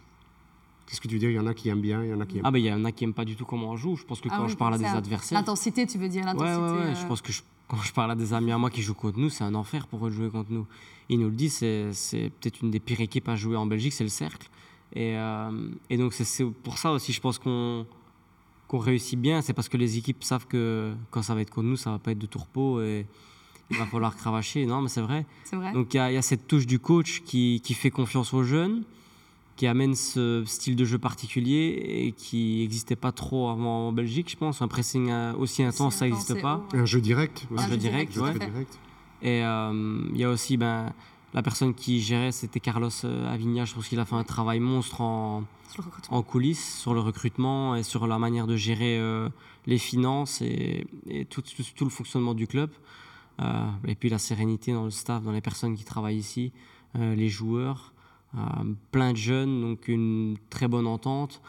Qu'est-ce que tu veux dire? Il y en a qui aiment bien, il y en a qui aiment Ah, ben il y en a qui n'aiment pas du tout comment on joue. Je pense que ah quand je parle à des adversaires. L'intensité, tu veux dire l'intensité ouais, ouais, ouais. Je euh. pense que quand je parle à des amis à moi qui jouent contre nous, c'est un enfer pour eux de jouer contre nous. Ils nous le disent, c'est peut-être une des pires équipes à jouer en Belgique, c'est le cercle. Et, euh, et donc, c'est pour ça aussi, je pense qu'on qu'on réussit bien. C'est parce que les équipes savent que quand ça va être contre nous, ça va pas être de tourpeau et il va falloir cravacher. Non, mais c'est vrai. vrai. Donc, il y, y, a cette touche du coach qui, qui fait confiance aux jeunes qui amène ce style de jeu particulier et qui n'existait pas trop avant en Belgique, je pense. Un pressing euh, aussi intense, ça n'existe pas. Un jeu direct. Un, jeu direct, ouais. Et euh, il y a aussi ben, la personne qui gérait, c'était Carlos euh, Avigna. Je pense qu'il a fait un travail monstre en, en coulisses sur le recrutement et sur la manière de gérer les finances et, tout, tout, le fonctionnement du club. et puis la sérénité dans le staff, dans les personnes qui travaillent ici, les joueurs. Euh, plein de jeunes, donc une très bonne entente.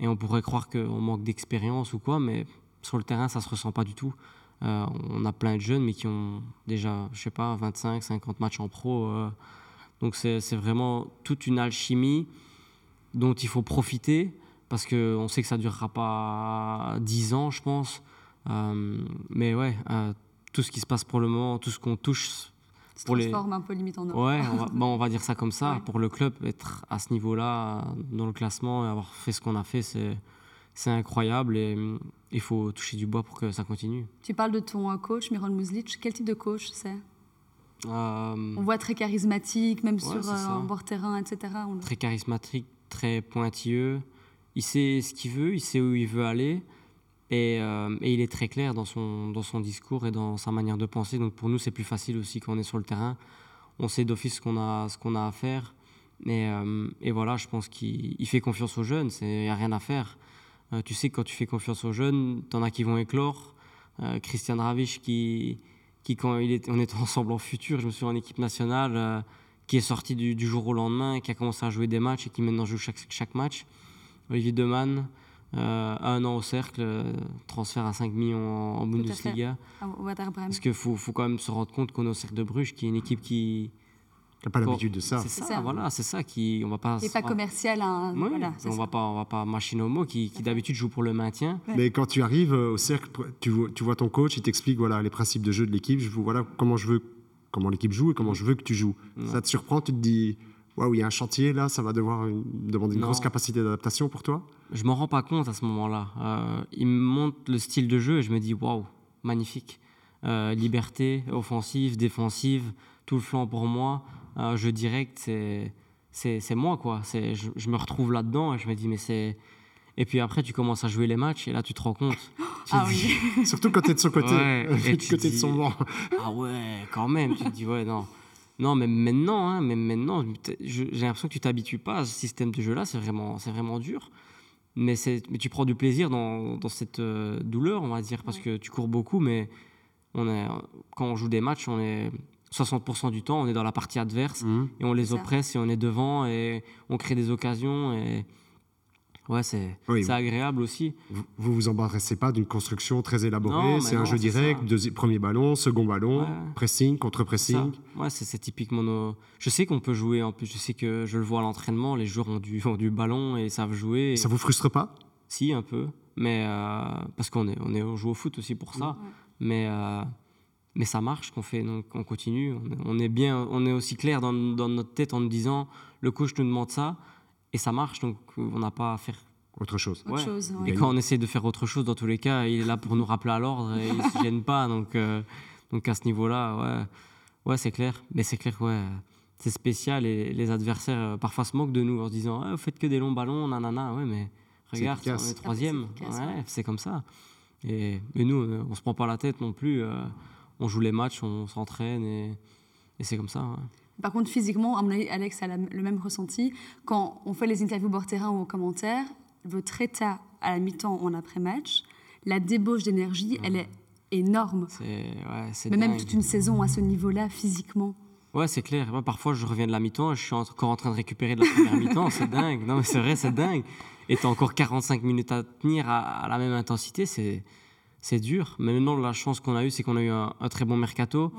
Et on pourrait croire qu'on manque d'expérience ou quoi, mais sur le terrain, ça se ressent pas du tout. Euh, on a plein de jeunes, mais qui ont déjà, je sais pas, 25, 50 matchs en pro. Euh. donc c'est vraiment toute une alchimie dont il faut profiter, parce qu'on sait que ça durera pas 10 ans, je pense. mais ouais, tout ce qui se passe pour le moment, tout ce qu'on touche pour transforme un peu limite en Ouais, on va, bon, on va dire ça comme ça. Pour le club, être à ce niveau-là, dans le classement, et avoir fait ce qu'on a fait, c'est, c'est incroyable et il faut toucher du bois pour que ça continue. Tu parles de ton coach, Miron Muzlic. Quel type de coach c'est? Euh, On voit très charismatique, même sur euh, bord terrain, etc. Très charismatique, très pointilleux. Il sait ce qu'il veut, il sait où il veut aller. Euh, et, il est très clair dans son, dans son discours et dans sa manière de penser. Donc pour nous, c'est plus facile aussi quand on est sur le terrain. On sait d'office ce qu'on a, ce a à faire. Et, euh, et voilà, je pense qu'il fait confiance aux jeunes. Il n'y a rien à faire. Euh, tu sais que quand tu fais confiance aux jeunes, tu en as qui vont éclore. Christian Ravish, qui, quand il est, on était ensemble en futur, je me souviens en équipe nationale, qui est sorti du, du, jour au lendemain, qui a commencé à jouer des matchs et qui maintenant joue chaque, chaque match. Olivier Demann, euh, un an au cercle, euh, transfert à 5 millions en, Bundesliga. Parce qu'il faut, faut, quand même se rendre compte qu'on est au cercle de Bruges, qui est une équipe qui n'a pas l'habitude de ça. C'est ça, voilà, c'est ça qui on va pas. Qui pas commercial, hein, voilà, on va pas, on va pas machine au mot, qui, qui d'habitude joue pour le maintien. Mais quand tu arrives euh, au cercle, tu, tu vois ton coach, il t'explique voilà les principes de jeu de l'équipe, voilà comment je veux, comment l'équipe joue et comment je veux que tu joues. Ça te surprend, tu te dis waouh, il y a un chantier là, ça va devoir demander une grosse capacité d'adaptation pour toi? Je m'en rends pas compte à ce moment-là. Euh, il me montre le style de jeu et je me dis waouh, magnifique. Euh, liberté, offensive, défensive, tout le flanc pour moi. Euh, jeu direct, c'est c'est moi quoi. C'est je, je, me retrouve là-dedans et je me dis mais c'est et puis après tu commences à jouer les matchs et là tu te rends compte Ah oui. Surtout quand tu es de son côté, ouais, du côté de son banc. Ah ouais, quand même. tu te dis, ouais, non. Non, même maintenant, hein, même maintenant, j'ai l'impression que tu t'habitues pas à ce système de jeu-là. C'est vraiment, c'est vraiment dur. Mais, mais tu prends du plaisir dans, dans cette euh, douleur, on va dire, parce que tu cours beaucoup, mais on est, quand on joue des matchs, on est 60% du temps, on est dans la partie adverse mmh. et on les oppresse et on est devant et on crée des occasions et Ouais, c'est agréable aussi. Vous vous, vous embarrassez pas d'une construction très élaborée. C'est un jeu direct, premier ballon, second ballon, pressing, contre-pressing. Ouais, c'est typiquement nos... Je sais qu'on peut jouer, en plus, je sais que je le vois à l'entraînement, les joueurs ont du, ont du ballon et savent jouer. Et... Ça vous frustre pas? Si, un peu. Mais euh, parce qu'on est, on est, on joue au foot aussi pour ça. Mais, euh, mais ça marche qu'on fait, donc on continue. On est, bien, on est aussi clair dans, dans notre tête en nous disant, le coach nous demande ça et ça marche, donc on n'a pas à faire autre chose. Et quand on essaie de faire autre chose, dans tous les cas, il est là pour nous rappeler à l'ordre et il ne se gêne pas. Donc, euh, donc à ce niveau-là, ouais, ouais c'est clair. Mais c'est clair, ouais, c'est spécial et les adversaires euh, parfois se moquent de nous en se disant ah, Vous faites que des longs ballons, nanana. Ouais, mais regarde, on est troisième. Ouais, c'est comme ça. Et, nous, euh, on ne se prend pas la tête non plus. on joue les matchs, on s'entraîne et, et c'est comme ça. Par contre, physiquement, à mon avis, Alex a le même ressenti. Quand on fait les interviews bord terrain ou aux commentaires, votre état à la mi-temps ou en après-match, la débauche d'énergie, elle est énorme. Ouais, Mais même toute une saison à ce niveau-là, physiquement. Ouais, c'est clair. Moi, parfois, je reviens de la mi-temps et je suis encore en train de récupérer de la première mi-temps. C'est dingue. Non, mais c'est vrai, c'est dingue. Et tu as encore 45 minutes à tenir à, la même intensité. C'est, c'est dur. Mais maintenant, la chance qu'on a eue, c'est qu'on a eu un, très bon mercato.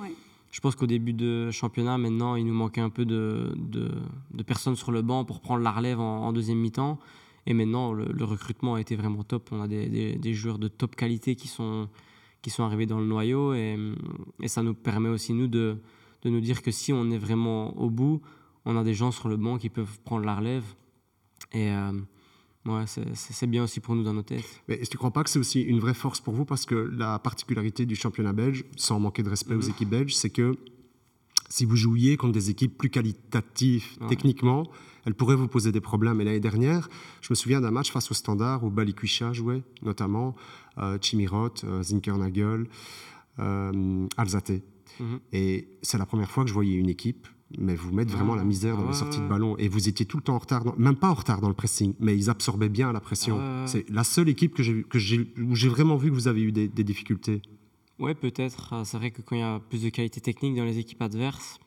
Je pense qu'au début de championnat, maintenant, il nous manquait un peu de, de, personnes sur le banc pour prendre la relève en deuxième mi-temps. Et maintenant, le, recrutement a été vraiment top. On a des, des, joueurs de top qualité qui sont, qui sont arrivés dans le noyau. Et, et ça nous permet aussi, nous, de, de, nous dire que si on est vraiment au bout, on a des gens sur le banc qui peuvent prendre la relève. Et euh, ouais, c'est bien aussi pour nous dans nos têtes. Mais est-ce que tu ne crois pas que c'est aussi une vraie force pour vous? Parce que la particularité du championnat belge, sans manquer de respect aux mhm. équipes belges, c'est que si vous jouiez contre des équipes plus qualitatives techniquement, elles pourraient vous poser des problèmes. Et l'année dernière, je me souviens d'un match face au Standard où Balikwisha jouait, notamment euh, Chimirot, euh, Zinkernagel, euh, Alzate. Mhm. Et c'est la première fois que je voyais une équipe mais vous mettre vraiment la misère dans la sortie de ballon. Et vous étiez tout le temps en retard, même pas en retard dans le pressing, mais ils absorbaient bien la pression. C'est la seule équipe que j'ai, où j'ai vraiment vu que vous avez eu des, des difficultés. Ouais, peut-être. Ah, c'est vrai que quand il y a plus de qualité technique dans les équipes adverses,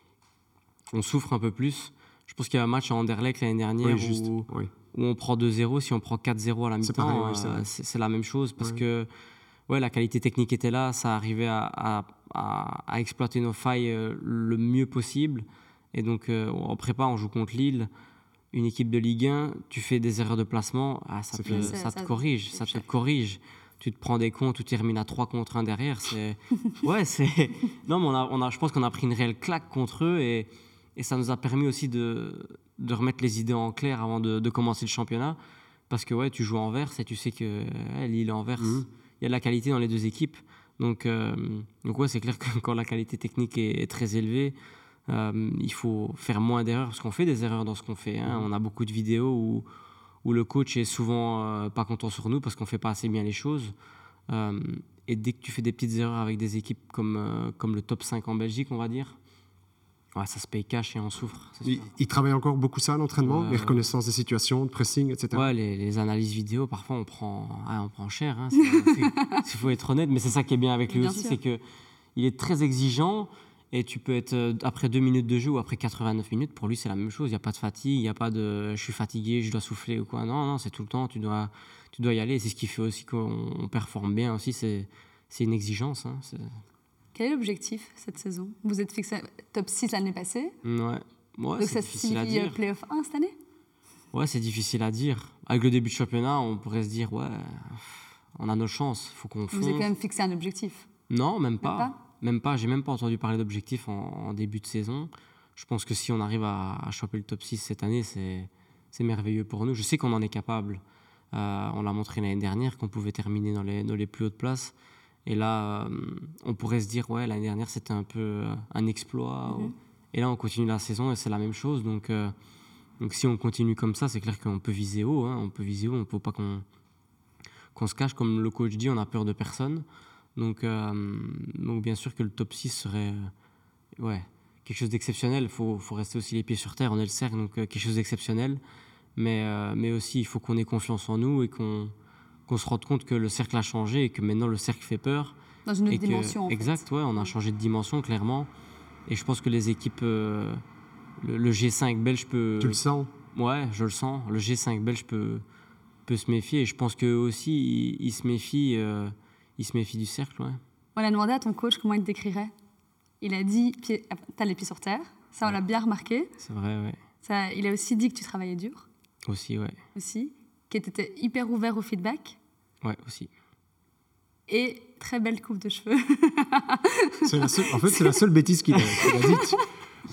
on souffre un peu plus. Je pense qu'il y a un match à Anderlecht l'année dernière où, on prend 2-0. Si on prend 4-0 à la mi-temps, euh, c'est la même chose parce que ouais, la qualité technique était là. Ça arrivait à, à, exploiter nos failles euh, le mieux possible. Et donc, euh, en prépa, on joue contre Lille une équipe de Ligue 1, tu fais des erreurs de placement, ah, ça, te, ça, te corrige, ça te corrige tu te prends des comptes, tu termines à 3 contre 1 derrière. C'est... ouais, c'est. Non, mais on a, on a, je pense qu'on a pris une réelle claque contre eux et, et ça nous a permis aussi de, de, remettre les idées en clair avant de, de, commencer le championnat. Parce que ouais, tu joues en verse et tu sais que Lille en verse, mhm. il y a de la qualité dans les deux équipes. Donc, euh, donc ouais, c'est clair que quand la qualité technique est, très élevée, euh, il faut faire moins d'erreurs parce qu'on fait des erreurs dans ce qu'on fait. Hein. Mhm. On a beaucoup de vidéos où où le coach est souvent euh, pas content sur nous parce qu'on fait pas assez bien les choses. Euh, et dès que tu fais des petites erreurs avec des équipes comme, comme le top 5 en Belgique, on va dire, ouais, ça se paye cash et on souffre. Il, il, travaille encore beaucoup ça, l'entraînement, les reconnaissances des situations, de pressing, etc. Ouais, les, les analyses vidéo, parfois on prend, ah, on prend cher. Hein, Il faut être honnête, mais c'est ça qui est bien avec lui aussi, c'est que il est très exigeant. Et tu peux être euh, après deux minutes de jeu ou après 89 minutes, pour lui c'est la même chose. Il n'y a pas de fatigue, il n'y a pas de je suis fatigué, je dois souffler ou quoi. Non, non, c'est tout le temps, tu dois, tu dois y aller. C'est ce qui fait aussi qu'on performe bien aussi, c'est une exigence. Hein, Quel est l'objectif cette saison? Vous êtes fixé top 6 l'année passée Ouais. ouais Donc ça signifie euh, playoff 1 cette année? Ouais, c'est difficile à dire. Avec le début de championnat, on pourrait se dire, ouais, on a nos chances, faut qu'on Vous avez quand même fixé un objectif? Non, même pas. Même pas? Même pas, j'ai même pas entendu parler d'objectifs en, début de saison. Je pense que si on arrive à, choper le top 6 cette année, c'est merveilleux pour nous. Je sais qu'on en est capable. Euh, on l'a montré l'année dernière qu'on pouvait terminer dans les, dans les plus hautes places. Et là, euh, on pourrait se dire, ouais, l'année dernière, c'était un peu euh, un exploit. Mhm. Et là, on continue la saison et c'est la même chose. Donc, donc si on continue comme ça, c'est clair qu'on peut viser haut. Hein. on peut viser haut. On ne peut pas qu'on qu'on se cache. Comme le coach dit, on a peur de personne. Donc, donc bien sûr que le top 6 serait ouais, quelque chose d'exceptionnel. Il faut, faut, rester aussi les pieds sur terre. On est le cercle, donc quelque chose d'exceptionnel. Mais, mais aussi, il faut qu'on ait confiance en nous et qu'on qu'on se rende compte que le cercle a changé et que maintenant le cercle fait peur. Dans une autre dimension. exact, ouais, on a changé de dimension clairement. Et je pense que les équipes, le, le, G5 belge peut. Tu le sens? Ouais, je le sens. Le G5 belge peut, peut se méfier. Et je pense qu'eux aussi, ils, se méfient, euh, ils se méfient du cercle. Ouais. On a demandé à ton coach comment il te décrirait. Il a dit tu as les pieds sur terre. Ça, on l'a bien remarqué. C'est vrai, ouais. Ça, il a aussi dit que tu travaillais dur. Aussi, ouais. Aussi. Qu'il était hyper ouvert au feedback. Ouais, aussi. Et très belle coupe de cheveux. en fait, c'est la seule bêtise qu'il a, qu dite.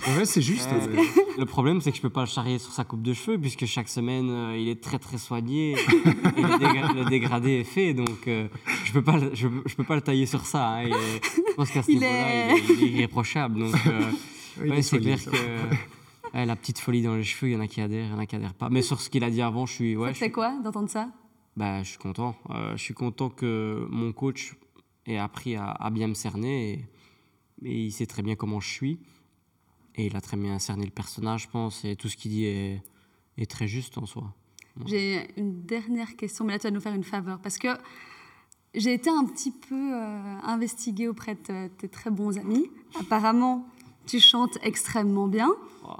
Ouais, c'est juste. Euh, le problème, c'est que je peux pas le charrier sur sa coupe de cheveux, puisque chaque semaine, euh, il est très très soigné et le, dégradé est fait. Donc, euh, je peux pas, je, je, peux pas le tailler sur ça. Hein, je pense qu'à ce niveau-là, il, il, est irréprochable. Donc, ouais, c'est clair que la petite folie dans les cheveux, il y en a qui adhèrent, il y en a qui adhèrent pas. Mais sur ce qu'il a dit avant, je suis. Ouais, ça te fait quoi d'entendre ça? Bah, je suis content. je suis content que mon coach ait appris à, à bien me cerner et, et il sait très bien comment je suis. Et il a très bien cerné le personnage, je pense, et tout ce qu'il dit est, est, très juste en soi. J'ai une dernière question, mais là tu vas nous faire une faveur, parce que j'ai été un petit peu euh, investiguée auprès de tes très bons amis. Apparemment, tu chantes extrêmement bien. Oh.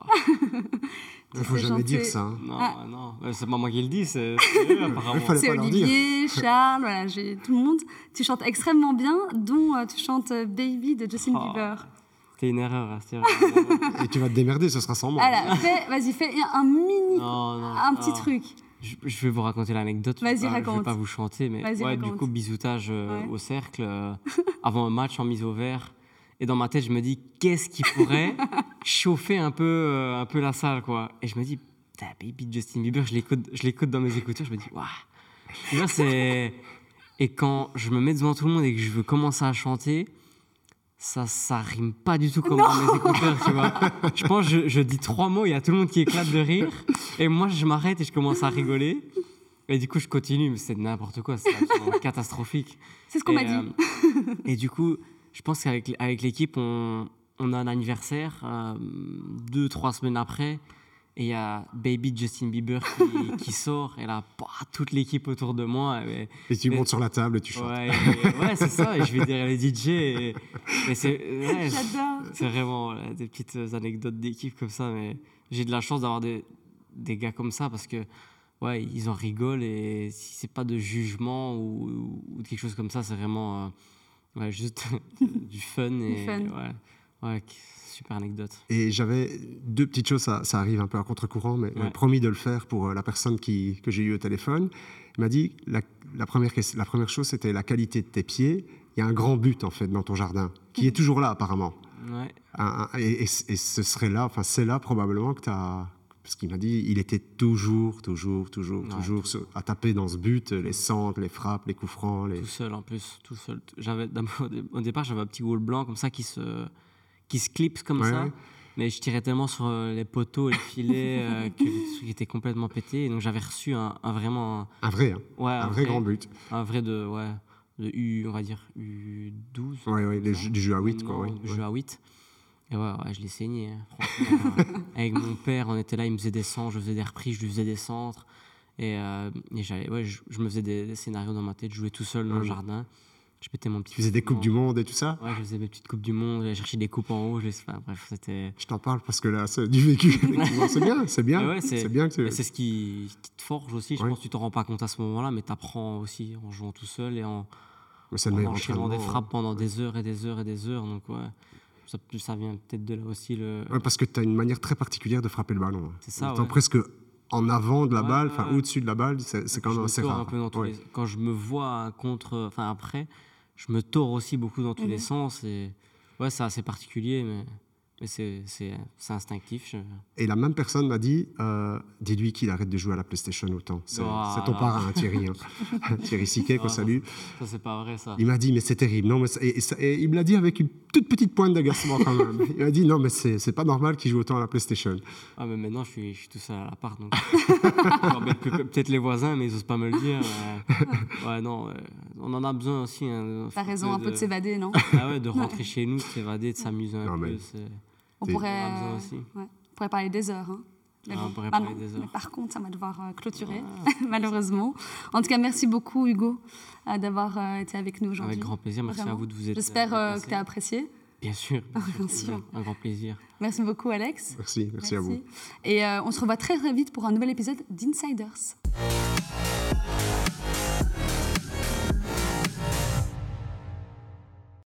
Il ne faut jamais dire ça. Hein. Non, ah. non, c'est pas moi qui le dis, c'est apparemment. C'est Olivier, Charles, voilà, j'ai tout le monde. Tu chantes extrêmement bien, dont euh, tu chantes Baby de Justin oh. Bieber. C'était une erreur, hein, Et tu vas te démerder, ce sera sans moi. vas-y, fais un mini, un petit truc. Je, vais vous raconter l'anecdote. Vas-y, raconte. Je vais pas vous chanter, mais ouais, du coup, bisoutage euh, au cercle, euh, avant un match en mise au vert. Et dans ma tête, je me dis, qu'est-ce qui pourrait chauffer un peu, euh, un peu la salle, quoi. Et je me dis, baby Justin Bieber, je l'écoute, je l'écoute dans mes écouteurs, je me dis, waouh. c'est. Et quand je me mets devant tout le monde et que je veux commencer à chanter, ça, ça rime pas du tout comme dans mes écouteurs, tu vois. Je pense je, je dis trois mots, il y a tout le monde qui éclate de rire, et moi je m'arrête et je commence à rigoler. Et du coup, je continue, mais c'est n'importe quoi, c'est catastrophique. C'est ce qu'on m'a dit. Euh, et du coup, je pense qu'avec avec l'équipe, on, on, a un anniversaire, euh, deux, trois semaines après, et il y a Baby Justin Bieber qui, sort, et là, toute l'équipe autour de moi. Et, tu montes sur la table et tu chantes. Ouais, ouais c'est ça, et je vais derrière les DJ. Et, c'est C'est vraiment des petites anecdotes d'équipe comme ça, mais j'ai de la chance d'avoir des, des gars comme ça parce que ouais, ils en rigolent et si c'est pas de jugement ou, ou, quelque chose comme ça, c'est vraiment euh, ouais, juste du fun. Et, fun. Ouais, ouais, super anecdote. Et j'avais deux petites choses, ça, ça, arrive un peu à contre-courant, mais m'a promis de le faire pour euh, la personne qui, que j'ai eu au téléphone. Il m'a dit, la, la, première, la première chose, c'était la qualité de tes pieds. Il y a un grand but, en fait, dans ton jardin, qui est toujours là, apparemment. Ouais. et, et, ce serait là, enfin, c'est là probablement que tu as parce qu'il m'a dit, il était toujours, toujours, toujours, toujours à taper dans ce but, les centres, les frappes, les coups francs. Les... Tout seul en plus, tout seul. J'avais, au départ, j'avais un petit wall blanc comme ça qui se, qui se clipse comme ça. Mais je tirais tellement sur euh, les poteaux, les filets, euh, que était complètement pété. Et donc j'avais reçu un, vraiment. Un, vrai, hein. ouais, un, vrai, grand but. Un vrai de, ouais, de U, on va dire U12. Ouais, ouais, du jeu à 8, quoi. Ouais, du jeu à 8. Et ouais, ouais je l'ai saigné. Hein, avec mon père, on était là, il me faisait des centres, je faisais des reprises, je lui faisais des centres. Et, euh, et ouais, je, je, me faisais des, scénarios dans ma tête, je jouais tout seul dans le jardin. Je mettais mon petit. Tu faisais des coupes du monde et tout ça Ouais, je faisais mes petites coupes du monde, j'allais chercher des coupes en haut, je sais pas, bref, c'était. Je t'en parle parce que là, c'est du vécu. c'est bien, c'est bien. Ouais, c'est bien que c'est ce qui, qui, te forge aussi. Je pense que tu te rends pas compte à ce moment-là, mais tu apprends aussi en jouant tout seul et en, en enchaînant des frappes pendant des heures et des heures et des heures. Donc, ouais. Ça, ça vient peut-être de là aussi. Le... Ouais, parce que tu as une manière très particulière de frapper le ballon. C'est ça. Ouais. presque en avant de la balle, enfin au-dessus de la balle, c'est quand même assez rare. Un peu dans tous les... Quand je me vois contre, enfin après, je me tords aussi beaucoup dans tous les mhm. sens. Et ouais, c'est assez particulier, Mais c'est instinctif. Et la même personne m'a dit euh, dis-lui qu'il arrête de jouer à la PlayStation autant. C'est ton parrain, Thierry. Hein. Thierry Siquet, qu'on salue. Ça, c'est pas vrai, ça. Il m'a dit mais c'est terrible. Non, mais et, il me l'a dit avec une toute petite pointe d'agacement quand même. il m'a dit non, mais c'est pas normal qu'il joue autant à la PlayStation. Ah, mais maintenant, je suis, je suis tout seul à l'appart. Donc... Peut-être les voisins, mais ils n'osent pas me le dire. ouais, non, on en a besoin aussi. Hein, T'as raison, un peu de s'évader, non? Ah ouais, de rentrer chez nous, de s'évader, de s'amuser un peu. On pourrait, on pourrait parler des heures. Hein. Ah, on parler des heures. par contre, ça va devoir euh, clôturer, malheureusement. En tout cas, merci beaucoup, Hugo, euh, d'avoir euh, été avec nous aujourd'hui. Avec grand plaisir. Merci à vous de vous être. J'espère que tu as apprécié. Bien sûr, bien, sûr. Un grand plaisir. Merci beaucoup, Alex. Merci, merci, à vous. Et on se revoit très, très vite pour un nouvel épisode d'Insiders.